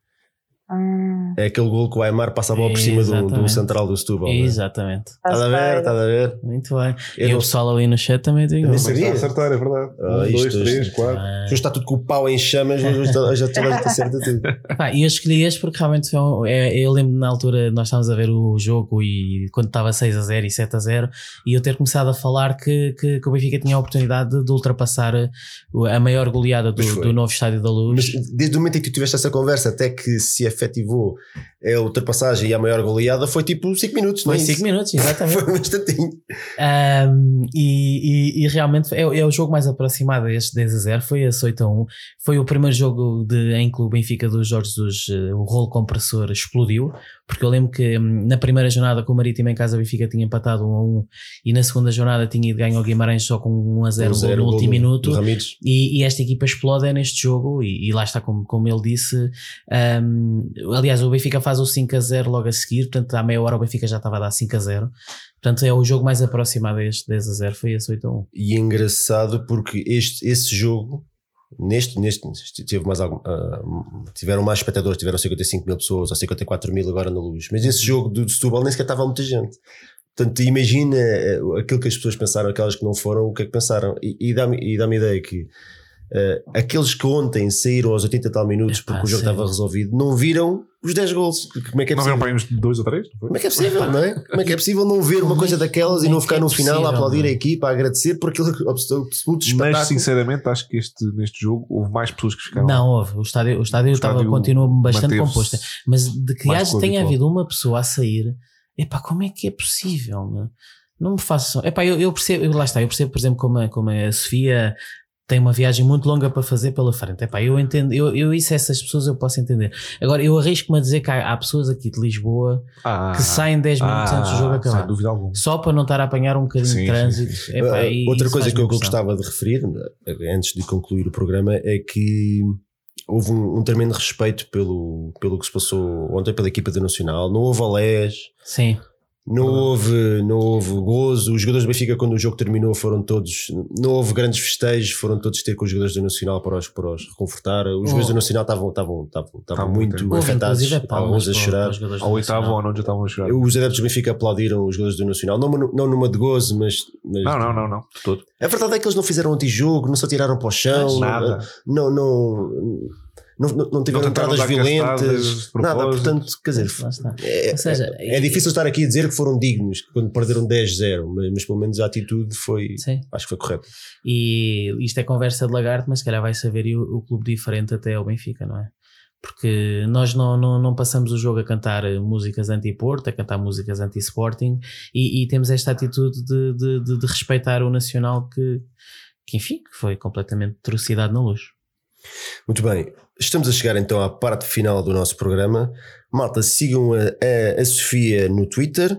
Hum, É aquele gol que o Aymar passa a bola por cima do, do central do Setúbal. é? Exatamente. Estás a ver, estás a ver? Muito bem. Eu e não- o pessoal ali no chat também tem está a acertar, é verdade. Ah, um, isto dois, hoje- três, quatro. Ah. Já está tudo com o pau em chamas, mas hoje toda a gente acerta tudo. Pá, e eu escolhi este porque realmente foi um, é, eu lembro na altura nós estávamos a ver o jogo e quando estava 6 a 0 e 7 a 0 e eu ter começado a falar que, que, que o Benfica tinha a oportunidade de, ultrapassar o- a maior goleada do, do novo Estádio da Luz. Mas desde o momento em que tu tiveste essa conversa até que se efetivo a ultrapassagem e a maior goleada foi tipo 5 minutos, não foi é 5 isso? minutos, exatamente. Foi um instantinho. Um, e, e- e realmente é, é o jogo mais aproximado a este 10 a 0, foi esse 8 a 1. Foi o primeiro jogo de, em que o Benfica do Jorge Jesus, eh, o rolo compressor explodiu, porque eu lembro que hum, na primeira jornada com o Marítimo em casa o Benfica tinha empatado 1 a 1 e na segunda jornada tinha ido ganho ao Guimarães só com 1 a 0 Um zero, no gol último do- minuto. do. E, e esta equipa explode neste jogo, e, e lá está, como, como ele disse. um, aliás, o Benfica faz o 5 a 0 logo a seguir, portanto, à meia hora o Benfica já estava a dar 5 a 0. Portanto, é o jogo mais aproximado a este 10 a 0, foi esse 8 a 1. E é engraçado porque este, esse jogo, neste, neste teve mais algum, ah, tiveram mais espectadores, tiveram 55 mil pessoas ou 54 mil agora na luz. Mas esse jogo do Setúbal nem sequer estava muita gente. Portanto, imagina eh, aquilo que as pessoas pensaram, aquelas que não foram, o que é que pensaram. E, e dá-me e dá ideia que eh, aqueles que ontem saíram aos 80 e tal minutos Epá, porque o jogo sério. estava resolvido, não viram os 10 gols. Como é que é Não possível? viram para aí uns dois ou três? não? Como é que é possível, não é? Como é que é possível não ver uma coisa é- daquelas e não é ficar que é no final a aplaudir não a equipa, a agradecer por aquele absoluto, absoluto espetáculo? Mas sinceramente acho que este, neste jogo houve mais pessoas que ficaram. Não houve, o estádio, o estádio, O estava, estádio continua bastante composto. Mas de que haja, que tenha havido uma pessoa a sair, epá, como é que é possível? Meu? Não me façam. Epá, eu, eu percebo, eu- lá está, eu percebo, por exemplo, como a, como a Sofia tem uma viagem muito longa para fazer pela frente. Epá, eu entendo, eu, eu isso, essas pessoas eu posso entender. Agora, eu arrisco-me a dizer que há, há pessoas aqui de Lisboa Ah, que saem 10 minutos antes do jogo acabar. Sem dúvida alguma. Só para não estar a apanhar um bocadinho Sim, de trânsito. sim, Epá, Uh, outra coisa que eu gostava de referir, antes de concluir o programa, é que houve um, um tremendo respeito pelo, pelo que se passou ontem pela equipa da Nacional. Não houve alés, Sim, não houve, não houve gozo. Os jogadores do Benfica, quando o jogo terminou, foram todos. Não houve grandes festejos, foram todos ter com os jogadores do Nacional para os, para os reconfortar. Os jogadores do Nacional estavam, estavam, estavam, estavam muito afetados, alguns a chorar. Ao oitavo ou não já estavam a chorar. Os adeptos do Benfica aplaudiram os jogadores do Nacional, não, não numa de gozo, mas, mas Não, não, não, não. De todo. a verdade é que eles não fizeram antijogo, não se atiraram para o chão, Nada. não, não, não, não, tiveram entradas violentas, nada. Portanto, quer dizer, é, Ou seja, é, é difícil estar aqui a dizer que foram dignos quando perderam 10-0, mas, mas pelo menos a atitude foi, Sim. acho que foi correta. E isto é conversa de lagarto, mas se calhar vai saber e o, o clube diferente até o Benfica, não é? Porque nós não, não, não passamos o jogo a cantar músicas anti-Porto, a cantar músicas anti-Sporting e, e temos esta atitude de, de, de, de respeitar o Nacional que, que, enfim, que foi completamente trucidade na luz. Muito bem, estamos a chegar então à parte final do nosso programa. Malta, sigam a, a, a Sofia no Twitter.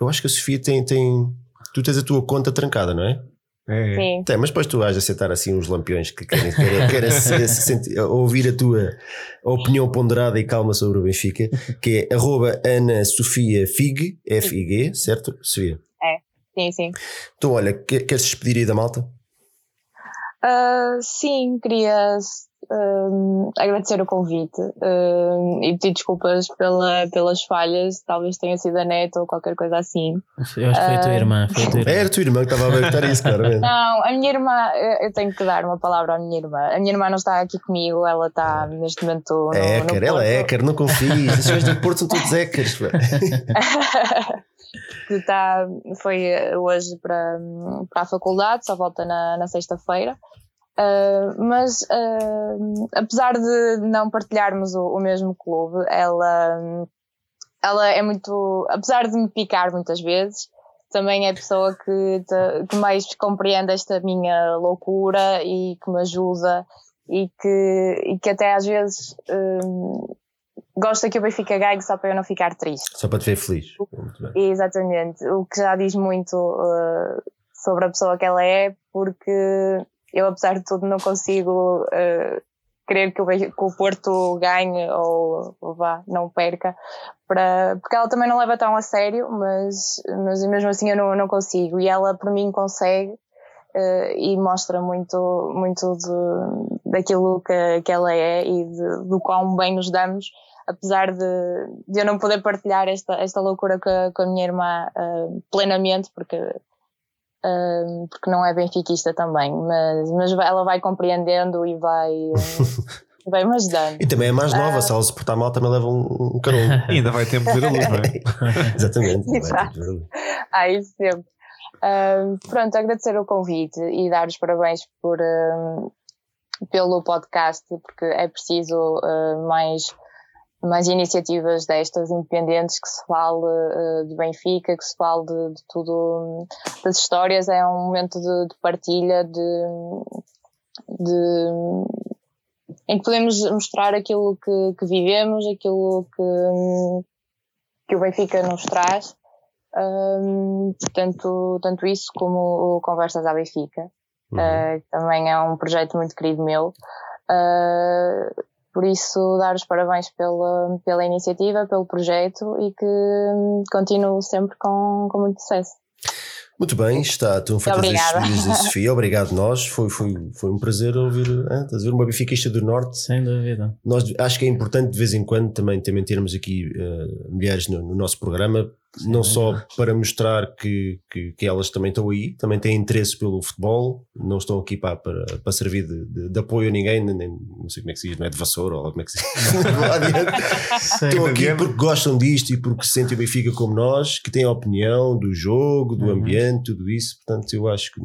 Eu acho que a Sofia tem, tem. Tu tens a tua conta trancada, não é? É, é. Sim. Tem, mas depois tu vais aceitar assim uns lampiões que querem, querem, querem se- se sentir- ouvir a tua opinião ponderada e calma sobre o Benfica, que é arroba Ana Sofia Fig, F-I-G, certo? Sofia. Sim, sim. Então, olha, quer- queres despedir aí da malta? Ah, sim, queria agradecer o convite e pedir desculpas pela, pelas falhas, talvez tenha sido a neta ou qualquer coisa assim. Eu acho que foi a tua Ah. irmã. Foi a tua irmã. Era a tua irmã que estava a perguntar isso, claramente. Não, a minha irmã, eu tenho que dar uma palavra à minha irmã. A minha irmã não está aqui comigo, ela está neste momento no, É no hacker, ela é hacker, não confies. Os senhores do Porto são todos hackers. pá. que tá, foi hoje para, para a faculdade, só volta na, na sexta-feira. Ah, mas ah, apesar de não partilharmos o, o mesmo clube, ela, ela é muito. Apesar de me picar muitas vezes, também é a pessoa que, te- que mais compreende esta minha loucura e que me ajuda e que, e que até às vezes hum, gosta que o Benfica ganhe só para eu não ficar triste. Só para te ver feliz. Exatamente, o que já diz muito uh, sobre a pessoa que ela é, porque eu, apesar de tudo, não consigo uh, querer que o, que o Porto ganhe ou, ou vá, não perca, para, porque ela também não leva tão a sério, mas, mas mesmo assim eu não, não consigo. E ela, por mim, consegue. uh, e mostra muito, muito de- daquilo que, que ela é e de, do quão bem nos damos, apesar de, de eu não poder partilhar esta, esta loucura com a, com a minha irmã uh, plenamente, porque, uh, porque não é benfiquista também, mas, mas ela vai compreendendo e vai. Uh, vai-me ajudando. E também é mais nova, se ela se portar mal também leva um, um carão. Ainda vai tempo de ver a luz, não é? Exatamente. Ah, isso sempre. Uh, pronto, agradecer o convite e dar os parabéns por, uh, pelo podcast, porque é preciso uh, mais, mais iniciativas destas independentes que se fale de Benfica, que se fale de, de tudo, das histórias. É um momento de, de partilha, de, de em que podemos mostrar aquilo que, que vivemos, aquilo que, que o Benfica nos traz. Um, tanto, tanto isso como o Conversas à Benfica, uhum. uh, que também é um projeto muito querido meu. Uh, por isso, dar os parabéns pela, pela iniciativa, pelo projeto e que continuo sempre com, com muito sucesso. Muito bem, está, estão feitas as despedidas da Sofia. Obrigado nós. Foi, foi, foi um prazer ouvir, hein, estás a ver, uma bifiquista do Norte. Sem dúvida. Nós, acho que é importante de vez em quando também, também termos aqui uh, mulheres no, no, nosso programa, Sim, não só para mostrar que, que, que, elas também estão aí, também têm interesse pelo futebol, não estão aqui para, para, para servir de, de, de apoio a ninguém, nem, não sei como é que se diz, não é de vassoura ou como é que se diz. estão aqui porque gostam disto e porque sentem o Benfica como nós, que têm a opinião do jogo, do uhum. ambiente, tudo isso. Portanto, eu acho que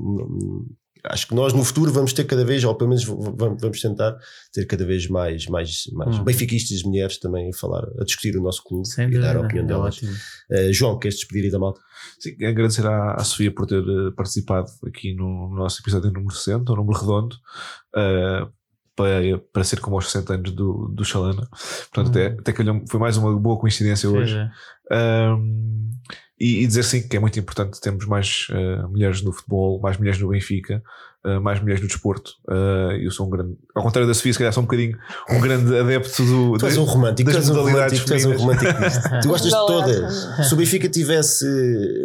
acho que nós no futuro vamos ter cada vez, ou pelo menos vamos tentar ter cada vez mais, mais, mais hum. benfiquistas mulheres também a falar, a discutir o nosso clube Sem e dúvida, dar a opinião é delas. Uh, João, queres despedir aí da malta? Sim, agradecer à, à Sofia por ter eh, participado aqui no, no nosso episódio número 60, o número redondo. Uh, para, para ser como aos 60 anos do, do Chalana. Portanto, até, hum. até que foi mais uma boa coincidência hoje. Um, e, e, dizer sim que é muito importante termos mais uh, mulheres no futebol, mais mulheres no Benfica, uh, mais mulheres no desporto. Uh, eu sou um grande, ao contrário da Sofia, se calhar sou um bocadinho um grande adepto do. Tu és um romântico, das tu modalidades tu és um romântico tu gostas de todas. Se o Benfica tivesse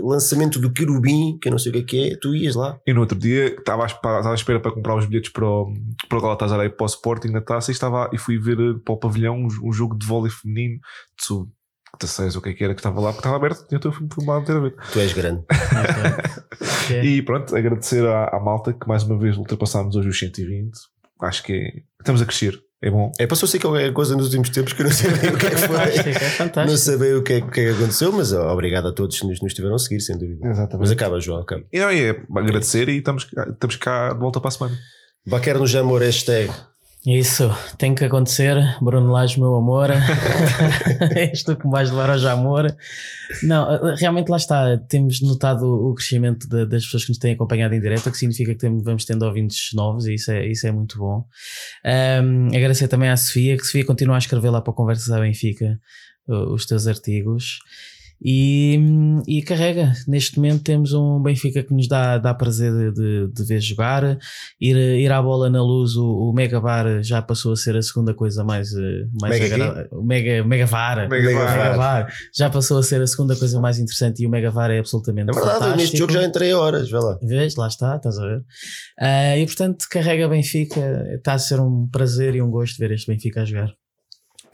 lançamento do Querubim, que eu não sei o que é que é, tu ias lá. E no outro dia estava à, estava à espera para comprar os bilhetes para o, para o Galatasaray para o Sporting na taça e, estava, e fui ver para o pavilhão um, um jogo de vôlei feminino de 16 o que é que era que estava lá, porque estava aberto, eu fui lá meter a ver. Tu és grande. okay. E pronto, agradecer à, à, malta que mais uma vez ultrapassámos hoje os 120. Acho que é, estamos a crescer. É bom. É, passou-se qualquer coisa nos últimos tempos que eu não sei bem o que é que foi. é não sei bem o que é, o que, é que aconteceu, mas obrigado a todos que nos, nos estiveram a seguir, sem dúvida. Exatamente. Mas acaba, João. Acaba. E não, é agradecer e estamos, estamos cá de volta para a semana. Baquer no Jamor, hashtag isso, tem que acontecer. Bruno Lage, meu amor. És tu que me vais levar ao amor. Não, realmente lá está. Temos notado o crescimento de, das pessoas que nos têm acompanhado em direto, o que significa que temos, vamos tendo ouvintes novos e isso é, isso é muito bom. Um, agradecer também à Sofia, que Sofia continua a escrever lá para Conversas à Benfica os teus artigos. E, e, carrega. Neste momento temos um Benfica que nos dá, dá prazer de, de, de ver jogar. Ir, ir à bola na luz, o, o Mega Bar já passou a ser a segunda coisa mais. Eh, mais mega, o Mega, mega VAR. Mega, mega VAR. Já passou a ser a segunda coisa mais interessante e o Mega VAR é absolutamente. É verdade, fantástico. neste jogo já entrei horas, vê lá. Vês, lá está, estás a ver. Uh, e portanto, carrega Benfica. Está a ser um prazer e um gosto ver este Benfica a jogar.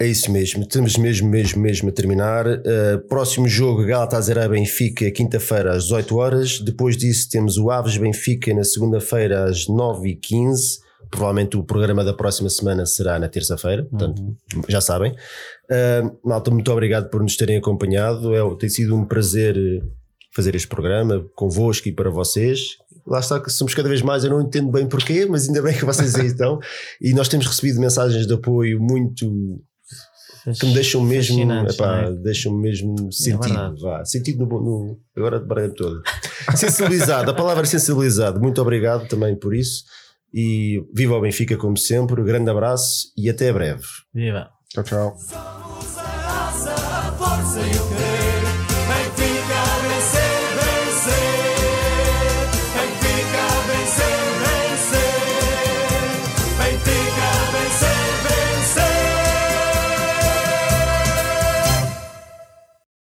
É isso mesmo, estamos mesmo, mesmo, mesmo a terminar. Uh, próximo jogo, Galatasaray Benfica, quinta-feira às 18 horas. Depois disso, temos o Aves Benfica na segunda-feira às 9h15. Provavelmente o programa da próxima semana será na terça-feira, portanto, uhum. já sabem. Uh, malta, muito obrigado por nos terem acompanhado. É, tem sido um prazer fazer este programa convosco e para vocês. Lá está que somos cada vez mais, eu não entendo bem porquê, mas ainda bem que vocês aí estão. E nós temos recebido mensagens de apoio muito que me deixam mesmo, epá, é? deixam mesmo é sentido, vá, sentido no, no agora de todo. sensibilizado, a palavra sensibilizado. Muito obrigado também por isso. E viva o Benfica como sempre. Grande abraço e até breve. Viva. Tchau, tchau.